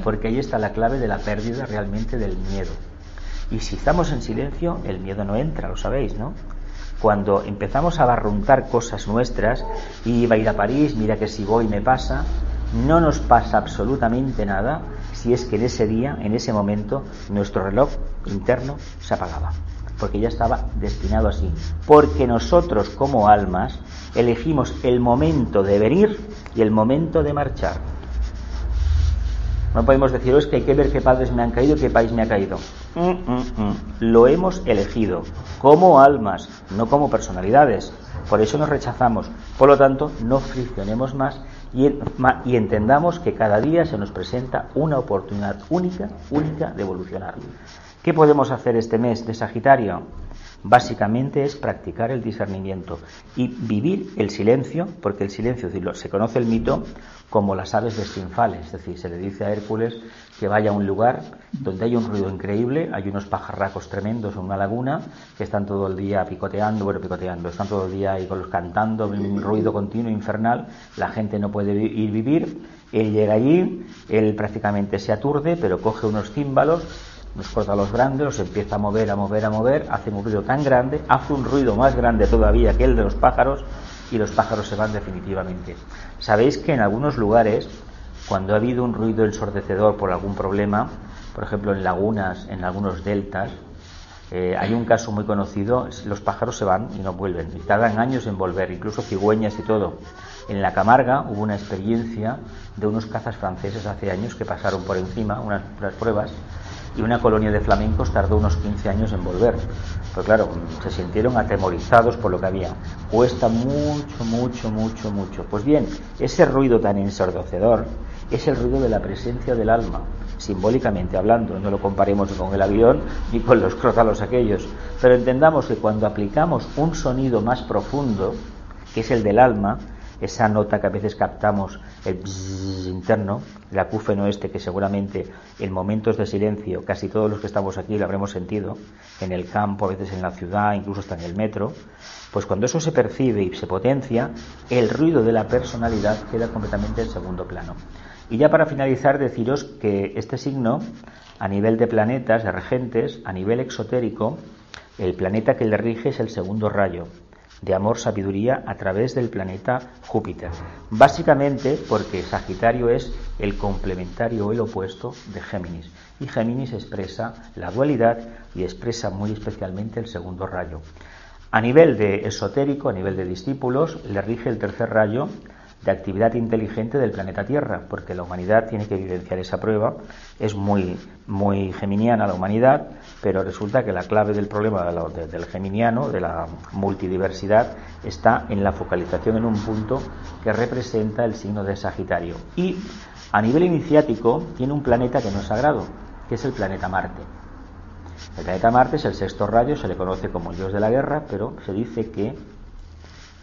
porque ahí está la clave de la pérdida realmente del miedo. Y si estamos en silencio, el miedo no entra, lo sabéis, ¿no? Cuando empezamos a barruntar cosas nuestras, y iba a ir a París, mira que si voy me pasa, no nos pasa absolutamente nada si es que en ese día, en ese momento, nuestro reloj interno se apagaba porque ya estaba destinado así. Porque nosotros como almas elegimos el momento de venir y el momento de marchar. No podemos decir, oh, que hay que ver qué padres me han caído y qué país me ha caído. Mm, mm, mm. Lo hemos elegido como almas, no como personalidades. Por eso nos rechazamos. Por lo tanto, no friccionemos más y, y entendamos que cada día se nos presenta una oportunidad única, única de evolucionar. ¿Qué podemos hacer este mes de Sagitario? Básicamente es practicar el discernimiento y vivir el silencio, porque el silencio se conoce el mito como las aves vestinfales, es decir, se le dice a Hércules que vaya a un lugar donde hay un ruido increíble, hay unos pajarracos tremendos en una laguna que están todo el día picoteando, bueno, picoteando, están todo el día ahí cantando, un ruido continuo infernal, la gente no puede ir vivir, él llega allí, él prácticamente se aturde, pero coge unos címbalos, nos corta los grandes, los empieza a mover, a mover, a mover, hace un ruido tan grande, hace un ruido más grande todavía que el de los pájaros y los pájaros se van definitivamente. Sabéis que en algunos lugares, cuando ha habido un ruido ensordecedor por algún problema, por ejemplo en lagunas, en algunos deltas, eh, hay un caso muy conocido, los pájaros se van y no vuelven, y tardan años en volver, incluso cigüeñas y todo. En la Camarga hubo una experiencia de unos cazas franceses hace años que pasaron por encima unas pruebas y una colonia de flamencos tardó unos 15 años en volver. Pues claro, se sintieron atemorizados por lo que había. Cuesta mucho, mucho, mucho, mucho. Pues bien, ese ruido tan ensordecedor es el ruido de la presencia del alma, simbólicamente hablando. No lo comparemos con el avión ni con los crótalos aquellos. Pero entendamos que cuando aplicamos un sonido más profundo, que es el del alma, esa nota que a veces captamos, el interno, el acúfeno este, que seguramente en momentos de silencio, casi todos los que estamos aquí lo habremos sentido, en el campo, a veces en la ciudad, incluso hasta en el metro, pues cuando eso se percibe y se potencia, el ruido de la personalidad queda completamente en segundo plano. Y ya para finalizar, deciros que este signo, a nivel de planetas, de regentes, a nivel exotérico, el planeta que le rige es el segundo rayo de amor, sabiduría a través del planeta Júpiter. Básicamente porque Sagitario es el complementario o el opuesto de Géminis. Y Géminis expresa la dualidad y expresa muy especialmente el segundo rayo. A nivel de esotérico, a nivel de discípulos, le rige el tercer rayo de actividad inteligente del planeta Tierra, porque la humanidad tiene que vivenciar esa prueba. Es muy, muy geminiana la humanidad, pero resulta que la clave del problema del geminiano, de la multidiversidad, está en la focalización en un punto que representa el signo de Sagitario. Y a nivel iniciático tiene un planeta que no es sagrado, que es el planeta Marte. El planeta Marte es el sexto rayo, se le conoce como el dios de la guerra, pero se dice que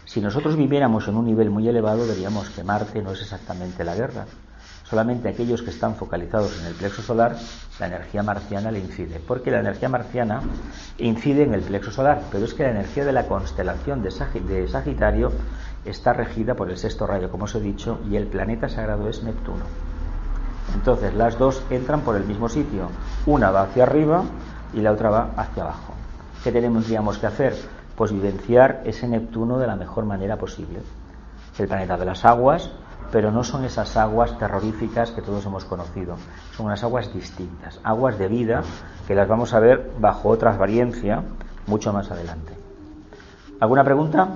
si nosotros viviéramos en un nivel muy elevado, veríamos que Marte no es exactamente la guerra. Solamente aquellos que están focalizados en el plexo solar, la energía marciana le incide. Porque la energía marciana incide en el plexo solar, pero es que la energía de la constelación de, Sagitario está regida por el sexto rayo, como os he dicho, y el planeta sagrado es Neptuno. Entonces las dos entran por el mismo sitio. Una va hacia arriba y la otra va hacia abajo. ¿Qué tenemos que hacer? pues vivenciar ese Neptuno de la mejor manera posible. El planeta de las aguas, pero no son esas aguas terroríficas que todos hemos conocido, son unas aguas distintas, aguas de vida que las vamos a ver bajo otra apariencia mucho más adelante. ¿Alguna pregunta?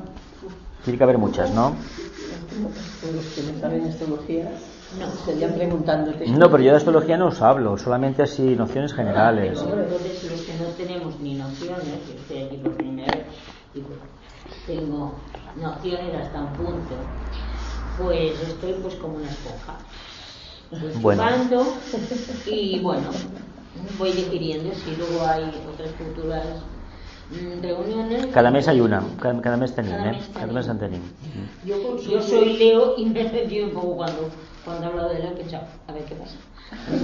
Tiene que haber muchas, ¿no? Los que no saben astrología no, estarían preguntándote. No, pero yo de astrología no os hablo, solamente así nociones generales. entonces los que no tenemos ni nociones, yo estoy aquí por primera vez, tengo nociones hasta un punto, pues estoy pues como una esponja. Pues bueno. y bueno, voy digiriendo si luego hay otras futuras mm, reuniones. Cada mes hay una, cada, mes tenéis, ¿eh? Cada mes han tenido. Yo, yo soy Leo y me he sentido un poco cuando, cuando he hablado de Leo, he pensado, a ver qué pasa.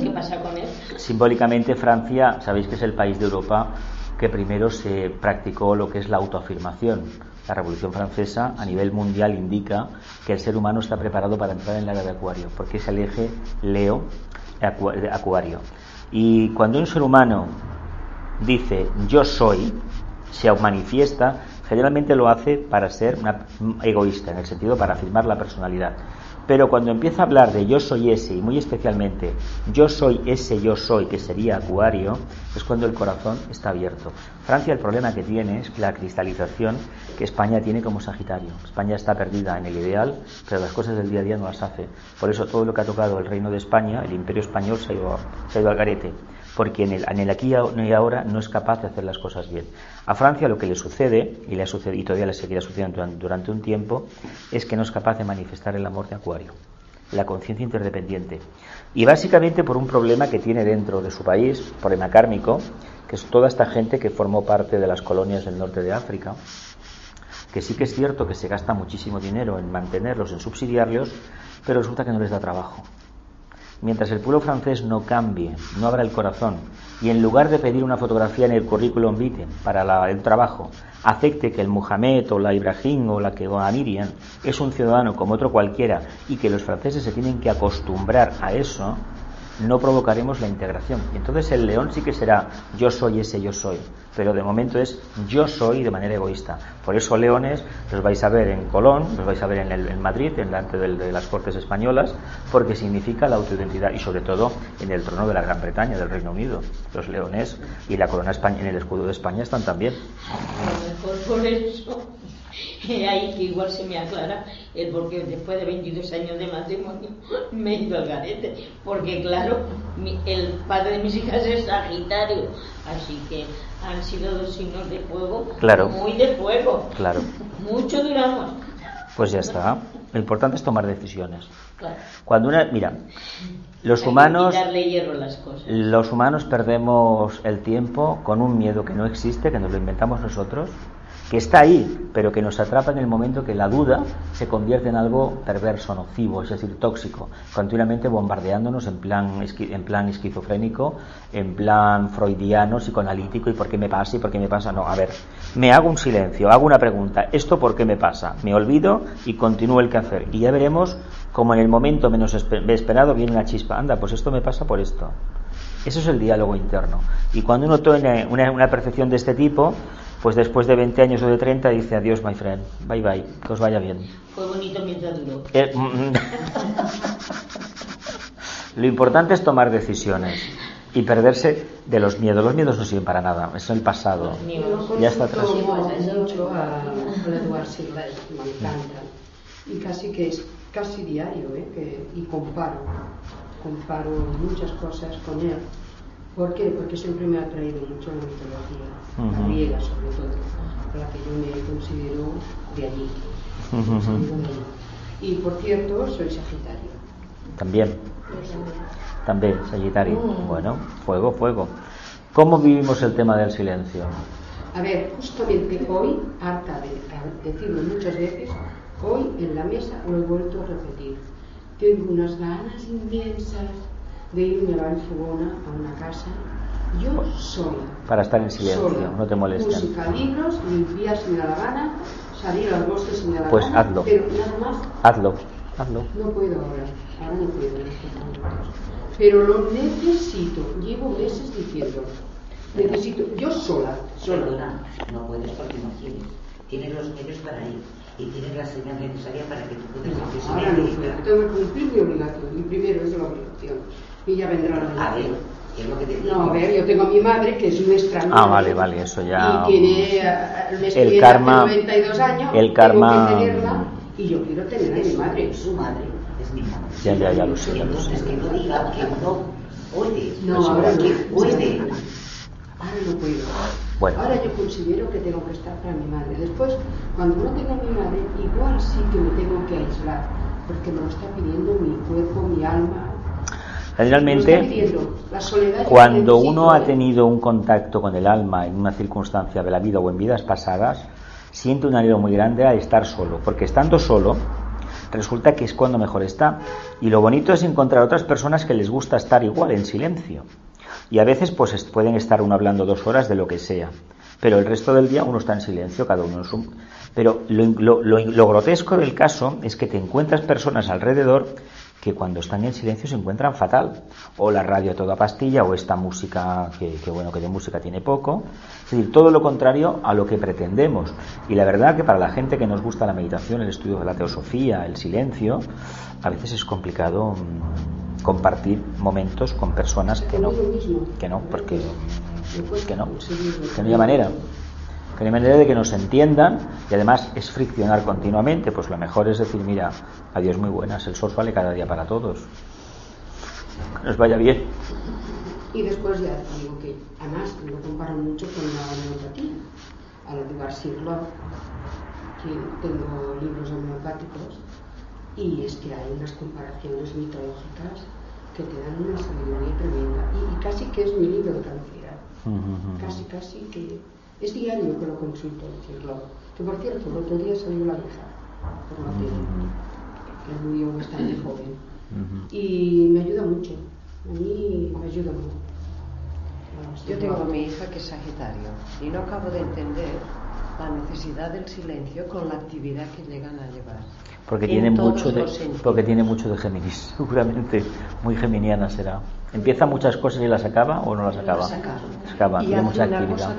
¿Qué pasa con él? Simbólicamente Francia, sabéis que es el país de Europa que primero se practicó lo que es la autoafirmación. La Revolución Francesa a nivel mundial indica que el ser humano está preparado para entrar en la era de Acuario, porque es el eje Leo Acuario. Y cuando un ser humano dice yo soy, se manifiesta, generalmente lo hace para ser egoísta, en el sentido para afirmar la personalidad. Pero cuando empieza a hablar de yo soy ese, y muy especialmente yo soy ese yo soy, que sería Acuario, es cuando el corazón está abierto. Francia el problema que tiene es la cristalización que España tiene como Sagitario. España está perdida en el ideal, pero las cosas del día a día no las hace. Por eso todo lo que ha tocado el reino de España, el imperio español, se ha ido, se ha al garete porque en el, en el aquí y ahora no es capaz de hacer las cosas bien. A Francia lo que le sucede, y, le ha sucedido, y todavía le seguirá sucediendo durante, un tiempo, es que no es capaz de manifestar el amor de Acuario, la conciencia interdependiente. Y básicamente por un problema que tiene dentro de su país, problema kármico, que es toda esta gente que formó parte de las colonias del norte de África, que sí que es cierto que se gasta muchísimo dinero en mantenerlos, en subsidiarlos, pero resulta que no les da trabajo. Mientras el pueblo francés no cambie, no abra el corazón y en lugar de pedir una fotografía en el currículum vitae para el trabajo, acepte que el Muhammad o la Ibrahim o la que o Miriam es un ciudadano como otro cualquiera y que los franceses se tienen que acostumbrar a eso, no provocaremos la integración. Y entonces el león sí que será yo soy ese yo soy, pero de momento es yo soy de manera egoísta. Por eso leones los vais a ver en Colón, los vais a ver en, el, en Madrid, delante de, las Cortes Españolas, porque significa la autoidentidad y sobre todo en el trono de la Gran Bretaña, del Reino Unido. Los leones y la corona España, en el escudo de España están también. por eso ahí que igual se me aclara el por qué después de 22 años de matrimonio me he ido al garete. Porque claro, el padre de mis hijas es Sagitario, así que han sido dos signos de fuego, claro. muy de fuego. Claro. Mucho duramos. Pues ya está. Lo importante es tomar decisiones. Cuando una, mira, los humanos, los humanos perdemos el tiempo con un miedo que no existe, que nos lo inventamos nosotros, que está ahí, pero que nos atrapa en el momento que la duda se convierte en algo perverso, nocivo, es decir, tóxico, continuamente bombardeándonos en plan, en plan esquizofrénico, en plan freudiano, psicoanalítico, y por qué me pasa y por qué me pasa. No, a ver, me hago un silencio, hago una pregunta, ¿esto por qué me pasa? Me olvido y continúo el quehacer. Y ya veremos cómo en el momento menos esperado viene una chispa. Anda, pues esto me pasa por esto. Eso es el diálogo interno. Y cuando uno tiene una, percepción de este tipo, pues después de 20 años o de 30 dice adiós, my friend, bye bye, que os vaya bien. Fue bonito mientras duró. Eh, mm, mm. Lo importante es tomar decisiones y perderse de los miedos. Los miedos no sirven para nada, es el pasado. Ya está atrás. Y casi que es casi diario, ¿eh? que, y comparo comparo muchas cosas con él. ¿Por qué? Porque siempre me ha traído mucho la mitología, la griega sobre todo, la que yo me considero de allí. Y por cierto, soy Sagitario. También. También, Sagitario. Mm. Bueno, fuego, fuego. ¿Cómo vivimos el tema del silencio? A ver, justamente hoy, harta de decirlo muchas veces, hoy en la mesa lo he vuelto a repetir tengo unas ganas inmensas de irme a la Fogona a una casa, yo sola. Para estar en silencio, no te molestes. Música, libros, limpiar si me da la gana, salir al bosque si me da la pues gana. hazlo. Pero nada más. Hazlo, hazlo. No puedo ahora, ahora no puedo en estos momentos. Pero lo necesito, llevo meses diciéndolo. Necesito, yo sola, sola. no puedes porque no quieres. Tienes los medios para ir y tienes la señal necesaria para que tú puedas no, Ahora no, tengo que cumplir mi obligación. Y primero es la obligación. Y ya vendrá la A ver, ¿qué es lo que te? No, a ver, yo tengo a mi madre que es nuestra Ah, vale, vale, eso ya. Y tiene el, el karma, 92 años. El karma. Tengo que tenerla, y yo quiero tener a mi madre. Su madre es mi madre. Ya, ya, ya lo sé, ya lo sé. que no diga que no puede. No, ahora no. puede. Ahora no puedo. Bueno. Ahora yo considero que tengo que estar para mi madre. Después, cuando no tenga mi madre, igual sí que me tengo que aislar, porque me lo está pidiendo mi cuerpo, mi alma. Generalmente, cuando uno ha tenido un contacto con el alma en una circunstancia de la vida o en vidas pasadas, siente un anhelo muy grande a estar solo, porque estando solo, resulta que es cuando mejor está. Y lo bonito es encontrar otras personas que les gusta estar igual, en silencio. Y a veces pues pueden estar uno hablando dos horas de lo que sea, pero el resto del día uno está en silencio, cada uno en su... Pero lo, lo, grotesco del caso es que te encuentras personas alrededor que cuando están en silencio se encuentran fatal. O la radio a toda pastilla, o esta música, que, que, bueno, que de música tiene poco. Es decir, todo lo contrario a lo que pretendemos. Y la verdad que para la gente que nos gusta la meditación, el estudio de la teosofía, el silencio, a veces es complicado mm, compartir momentos con personas que no, que no, porque que no, que no hay manera, que hay manera de que nos entiendan y además es friccionar continuamente, pues lo mejor es decir, mira, adiós muy buenas, el sol vale cada día para todos, que nos vaya bien. Y después ya digo que además lo comparo mucho con la homeopatía, al siglo que tengo libros homeopáticos y es que hay unas comparaciones mitológicas que te dan una sabiduría tremenda. Y, casi que es mi libro de cabecera. Casi, casi que es diario que lo consulto, decirlo. Que por cierto, el otro día salió la vieja por la tele, que murió bastante joven. Y me ayuda mucho. A mí me ayuda mucho. Yo tengo a mi hija que es Sagitario y no acabo de entender la necesidad del silencio con la actividad que llegan a llevar. Porque tiene mucho de porque tiene mucho de Géminis seguramente. Muy geminiana será. Empieza muchas cosas y las acaba o no las acaba las acaba tiene mucha actividad.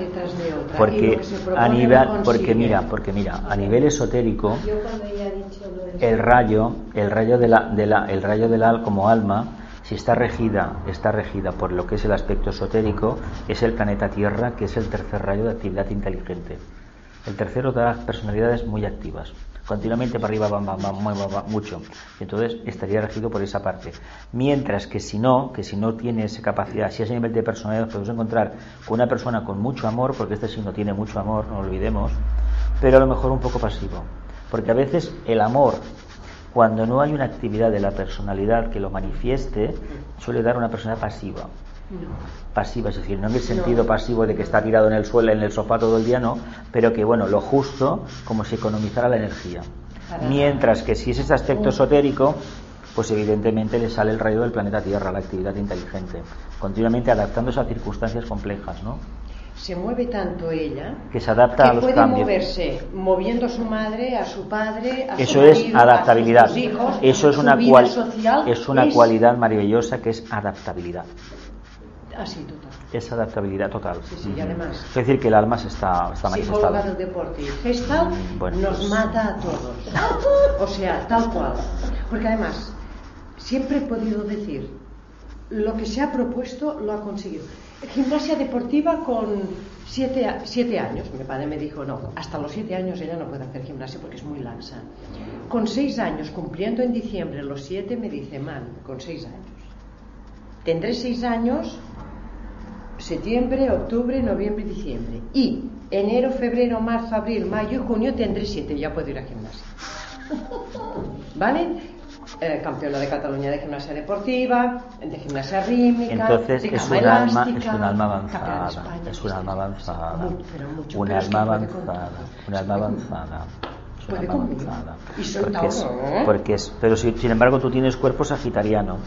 porque a nivel porque mira porque mira a nivel esotérico el rayo el rayo de la, de la el rayo del al como alma si está regida está regida por lo que es el aspecto esotérico es el planeta Tierra que es el tercer rayo de actividad inteligente el tercero da personalidades muy activas continuamente para arriba va, mucho. Entonces estaría regido por esa parte. Mientras que si no, que si no tiene esa capacidad, si es a nivel de personalidad, podemos encontrar con una persona con mucho amor, porque este signo tiene mucho amor, no lo olvidemos, pero a lo mejor un poco pasivo. Porque a veces el amor, cuando no hay una actividad de la personalidad que lo manifieste, suele dar una persona pasiva. Pasiva, es decir, no en el sentido pasivo de que está tirado en el suelo, en el sofá todo el día, no, pero que bueno, lo justo, como si economizara la energía. Mientras que si es ese aspecto esotérico, pues evidentemente le sale el rayo del planeta Tierra, la actividad inteligente, continuamente adaptándose a circunstancias complejas, ¿no? Se mueve tanto ella que se adapta que a los puede cambios. moverse moviendo a su madre, a su padre, a su es marido, adaptabilidad. a sus hijos, Eso es su una, cual- social es una cualidad maravillosa que es adaptabilidad. Así, total. Es adaptabilidad total. Sí, sí, y además- Es decir, que el alma se está, está manifestada. del deporte gestal bueno, nos pues- mata a todos. O sea, tal cual. Porque además, siempre he podido decir, lo que se ha propuesto lo ha conseguido. Gimnasia deportiva con siete, siete años. Mi padre me dijo, no, hasta los siete años ella no puede hacer gimnasia porque es muy laxa. Con seis años, cumpliendo en diciembre los siete, me dice, man, con seis años. Tendré seis años septiembre, octubre, noviembre, diciembre. Y enero, febrero, marzo, abril, mayo y junio tendré siete, ya puedo ir a gimnasia. ¿Vale? Eh, campeona de Cataluña de gimnasia deportiva, de gimnasia rítmica, Entonces de es un alma, elástica, es un alma avanzada, España, es un alma avanzada, Mucho, pero mucho, un pero es alma avanzada, un alma avanzada. es un Puede alma avanzada. Y soy Porque es, Tauro, ¿eh? porque es, pero si- sin embargo tú tienes cuerpo sagitariano,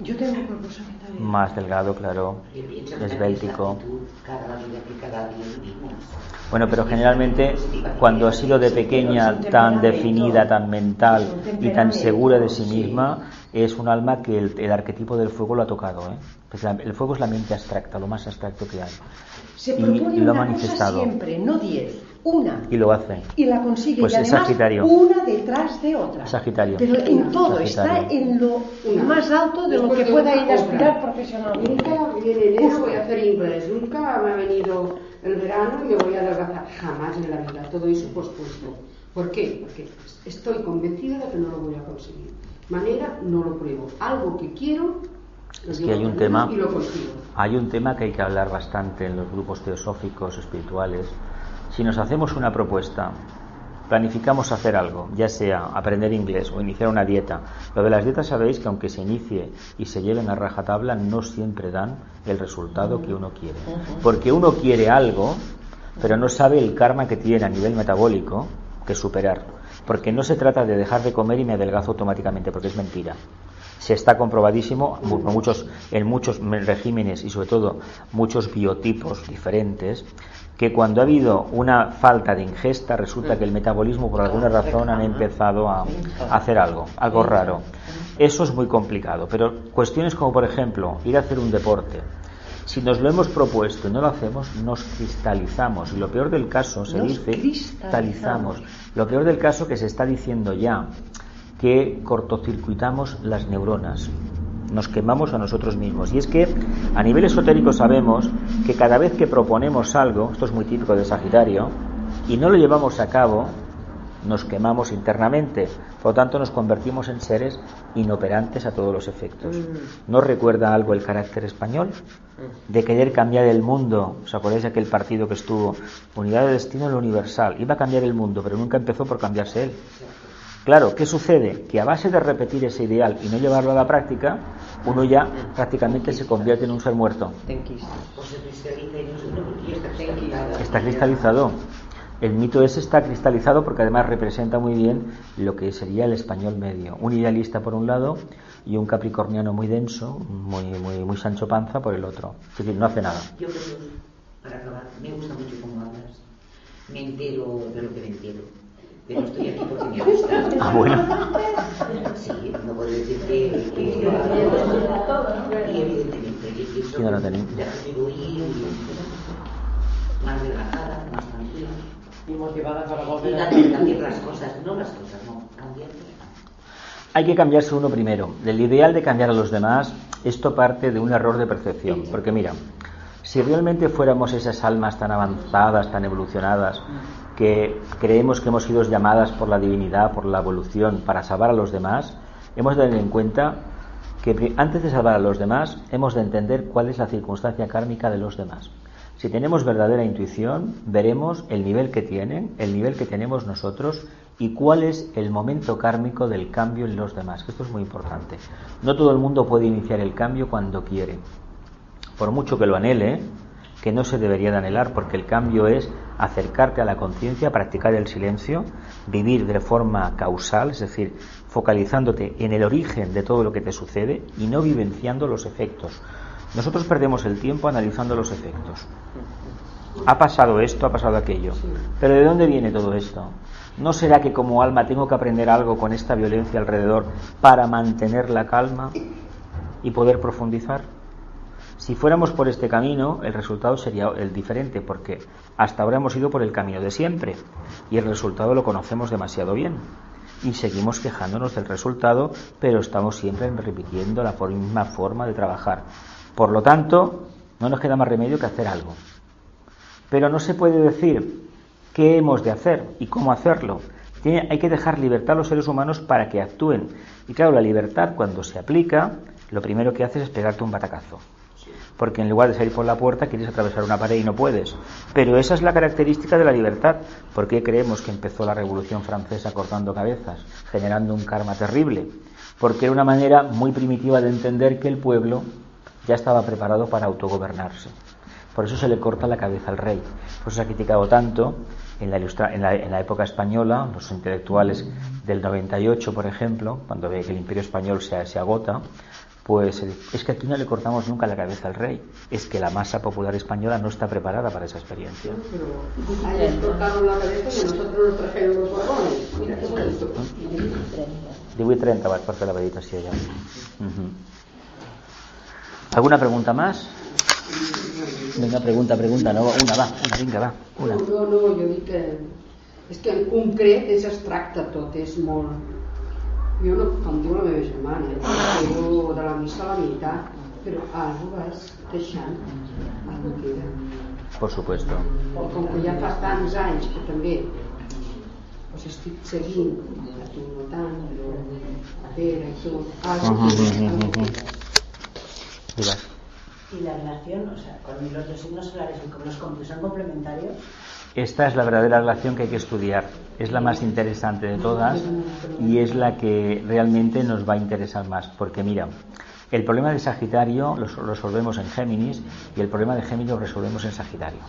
Yo tengo cuerpo sagitario. más delgado, claro, esbéltico. Bueno, pero generalmente cuando ha sido de pequeña tan definida, tan mental y tan segura de sí misma, es un alma que el, el arquetipo del fuego lo ha tocado. ¿eh? Pues la- el fuego es la mente abstracta, lo más abstracto que hay. Se y lo ha manifestado. cosa siempre, no diez, una. Y lo hace. y la consigue Pues y además Sagitario. una detrás de otra. Sagitario. Pero en todo, Sagitario. está en lo Una. más alto de lo que pueda una, ir a aspirar profesionalmente. Nunca viene enero voy a hacer inglés, nunca me ha venido el verano y me voy a adelgazar, jamás en la vida, todo eso pospuesto. ¿Por qué? Porque estoy convencida de que no lo voy a conseguir. Manera, no lo pruebo. Algo que quiero, Es que hay un tema, hay un tema que hay que hablar bastante en los grupos teosóficos, espirituales. Si nos hacemos una propuesta, planificamos hacer algo, ya sea aprender inglés o iniciar una dieta. Lo de las dietas sabéis que aunque se inicie y se lleven a rajatabla, no siempre dan el resultado que uno quiere. Porque uno quiere algo, pero no sabe el karma que tiene a nivel metabólico que superar. Porque no se trata de dejar de comer y me adelgazo automáticamente, porque es mentira. Se está comprobadísimo muchos, en muchos me- regímenes y sobre todo muchos biotipos diferentes que cuando ha habido una falta de ingesta resulta que el metabolismo por alguna razón han empezado a, hacer algo, algo raro. Eso es muy complicado, pero cuestiones como por ejemplo ir a hacer un deporte, si nos lo hemos propuesto y no lo hacemos, nos cristalizamos. Y lo peor del caso se Nos dice cristalizamos. Lo peor del caso que se está diciendo ya que cortocircuitamos las neuronas. Nos quemamos a nosotros mismos. Y es que a nivel esotérico sabemos que cada vez que proponemos algo, esto es muy típico de Sagitario, y no lo llevamos a cabo, nos quemamos internamente. Por lo tanto, nos convertimos en seres inoperantes a todos los efectos. ¿No recuerda algo el carácter español? De querer cambiar el mundo. ¿Os acordáis de aquel partido que estuvo? Unidad de destino en lo universal. Iba a cambiar el mundo, pero nunca empezó por cambiarse él. Claro, ¿qué sucede? Que a base de repetir ese ideal y no llevarlo a la práctica, uno ya prácticamente se convierte en un ser muerto. Está cristalizado. El mito ese está cristalizado porque además representa muy bien lo que sería el español medio. Un idealista por un lado y un capricorniano muy denso, muy, muy, Sancho Panza por el otro. Es decir, no hace nada. Yo creo, para acabar, me gusta mucho cómo hablas. Me entero de lo que me. Pero estoy aquí porque me gusta. Ah, bueno. Sí, no puedo decir que, que y evidentemente que pienso Sí, no lo tenemos. ya más relajada, más tranquila. Y motivada para Y volver a... cambiar, cambiar las cosas, no las cosas, no, cambiarlas. Hay que cambiarse uno primero. Del ideal de cambiar a los demás, esto parte de un error de percepción. Porque mira, si realmente fuéramos esas almas tan avanzadas, tan evolucionadas, que creemos que hemos sido llamadas por la divinidad, por la evolución, para salvar a los demás, hemos de tener en cuenta que antes de salvar a los demás, hemos de entender cuál es la circunstancia kármica de los demás. Si tenemos verdadera intuición, veremos el nivel que tienen, el nivel que tenemos nosotros y cuál es el momento kármico del cambio en los demás. Esto es muy importante. No todo el mundo puede iniciar el cambio cuando quiere. por mucho que lo anhele, que no se debería de anhelar, porque el cambio es acercarte a la conciencia, practicar el silencio, vivir de forma causal, es decir, focalizándote en el origen de todo lo que te sucede y no vivenciando los efectos. Nosotros perdemos el tiempo analizando los efectos. Ha pasado esto, ha pasado aquello. Pero ¿de dónde viene todo esto? ¿No será que como alma tengo que aprender algo con esta violencia alrededor para mantener la calma y poder profundizar? Si fuéramos por este camino, el resultado sería el diferente, porque hasta ahora hemos ido por el camino de siempre y el resultado lo conocemos demasiado bien. Y seguimos quejándonos del resultado, pero estamos siempre repitiendo la misma forma de trabajar. Por lo tanto, no nos queda más remedio que hacer algo. Pero no se puede decir qué hemos de hacer y cómo hacerlo. hay que dejar libertad a los seres humanos para que actúen. Y claro, la libertad cuando se aplica, lo primero que haces es pegarte un batacazo porque en lugar de salir por la puerta quieres atravesar una pared y no puedes. Pero esa es la característica de la libertad. ¿Por qué creemos que empezó la Revolución Francesa cortando cabezas, generando un karma terrible? Porque era una manera muy primitiva de entender que el pueblo ya estaba preparado para autogobernarse. Por eso se le corta la cabeza al rey. Por eso se ha criticado tanto en la, época española, los intelectuales del 98, por ejemplo, cuando ve que el imperio español se agota, pues es que aquí no le cortamos nunca la cabeza al rey. Es que la masa popular española no está preparada para esa experiencia. Pero ahí les cortaron la cabeza y nosotros nos trajeron los vagones. Mira qué bonito. 18.30 vaig per fer la meditació ja. Uh -huh. ¿Alguna pregunta más? Venga, pregunta, pregunta, no, una va, una, vinga, va, una. No, no, no, jo dic que és que en concret és abstracte tot, és molt jo no, com diu la meva germana, eh? jo de la missa a la meitat, però algo vas deixant, algo queda. Por supuesto. O com que ja fa tants anys que també pues estic seguint, a tu no tant, però a Pere i tot, algo Ujú, queda. Y la relación, o sea, con los dos signos solares y con los complementarios, Esta es la verdadera relación que hay que estudiar. Es la más interesante de todas y es la que realmente nos va a interesar más. Porque mira, el problema de Sagitario lo so- resolvemos en Géminis y el problema de Géminis lo resolvemos en Sagitario.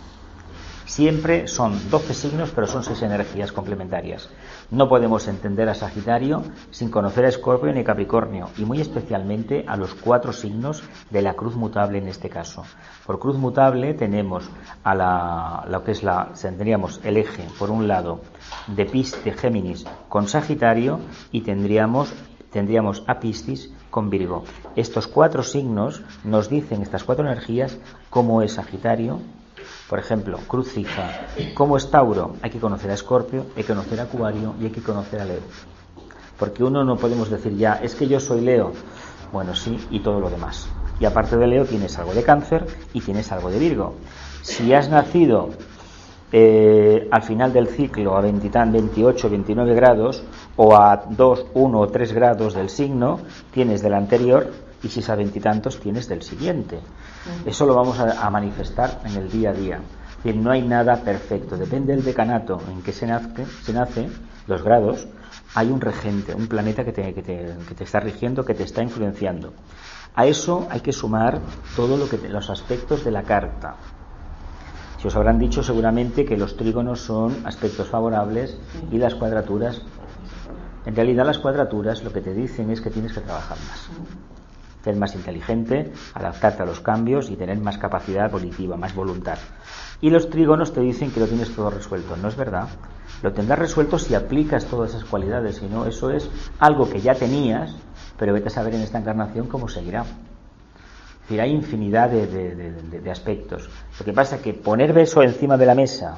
Siempre son 12 signos, pero son 6 energías complementarias. No podemos entender a Sagitario sin conocer a Escorpio ni Capricornio, y muy especialmente a los cuatro signos de la cruz mutable en este caso. Por cruz mutable tenemos a la, lo que es la, tendríamos el eje, por un lado, de, Pis, de Géminis con Sagitario, y tendríamos tendríamos a Piscis con Virgo. Estos cuatro signos nos dicen, estas cuatro energías, cómo es Sagitario, por ejemplo, Cruz. ¿Cómo es Tauro? Hay que conocer a Escorpio, hay que conocer a Acuario y hay que conocer a Leo. Porque uno no podemos decir ya, es que yo soy Leo. Bueno, sí, y todo lo demás. Y aparte de Leo tienes algo de cáncer y tienes algo de Virgo. Si has nacido eh, al final del ciclo a 20 y tan- 28, 29 grados o a 2, 1 o 3 grados del signo, tienes del anterior y si es a veintitantos tienes del siguiente. Eso lo vamos a, a manifestar en el día a día. No hay nada perfecto. Depende del decanato en que se nace, se nace los grados, hay un regente, un planeta que te, que te- que te está rigiendo, que te está influenciando. A eso hay que sumar todo lo que te- los aspectos de la carta. Si os habrán dicho seguramente que los trígonos son aspectos favorables y las cuadraturas. En realidad las cuadraturas lo que te dicen es que tienes que trabajar más. Ser más inteligente, adaptarte a los cambios y tener más capacidad volitiva, más voluntad. Y los trígonos te dicen que lo tienes todo resuelto. No es verdad. Lo tendrás resuelto si aplicas todas esas cualidades. Si no, eso es algo que ya tenías, pero vete a saber en esta encarnación cómo seguirá. Es decir, hay infinidad de, de- aspectos. Lo que pasa es que poner eso encima de la mesa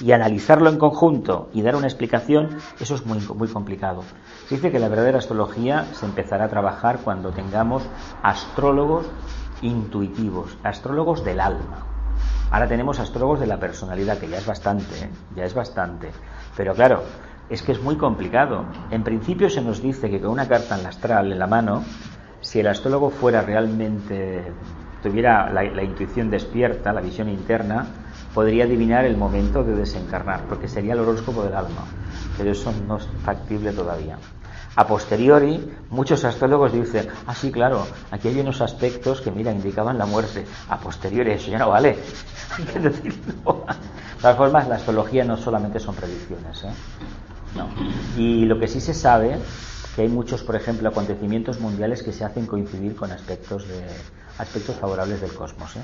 y analizarlo en conjunto y dar una explicación, eso es muy, muy complicado. Se dice que la verdadera astrología se empezará a trabajar cuando tengamos astrólogos intuitivos, astrólogos del alma. Ahora tenemos astrólogos de la personalidad, que ya es bastante, ¿eh? ya es bastante. Pero claro, es que es muy complicado. En principio se nos dice que con una carta en la astral, en la mano, si el astrólogo fuera realmente, tuviera la, la intuición despierta, la visión interna, podría adivinar el momento de desencarnar, porque sería el horóscopo del alma. Pero eso no es factible todavía. A posteriori, muchos astrólogos dicen, ah, sí, claro, aquí hay unos aspectos que, mira, indicaban la muerte. A posteriori, eso ya no vale. De todas formas, la astrología no solamente son predicciones. ¿eh? No. Y lo que sí se sabe, que hay muchos, por ejemplo, acontecimientos mundiales que se hacen coincidir con aspectos, aspectos favorables del cosmos. ¿eh?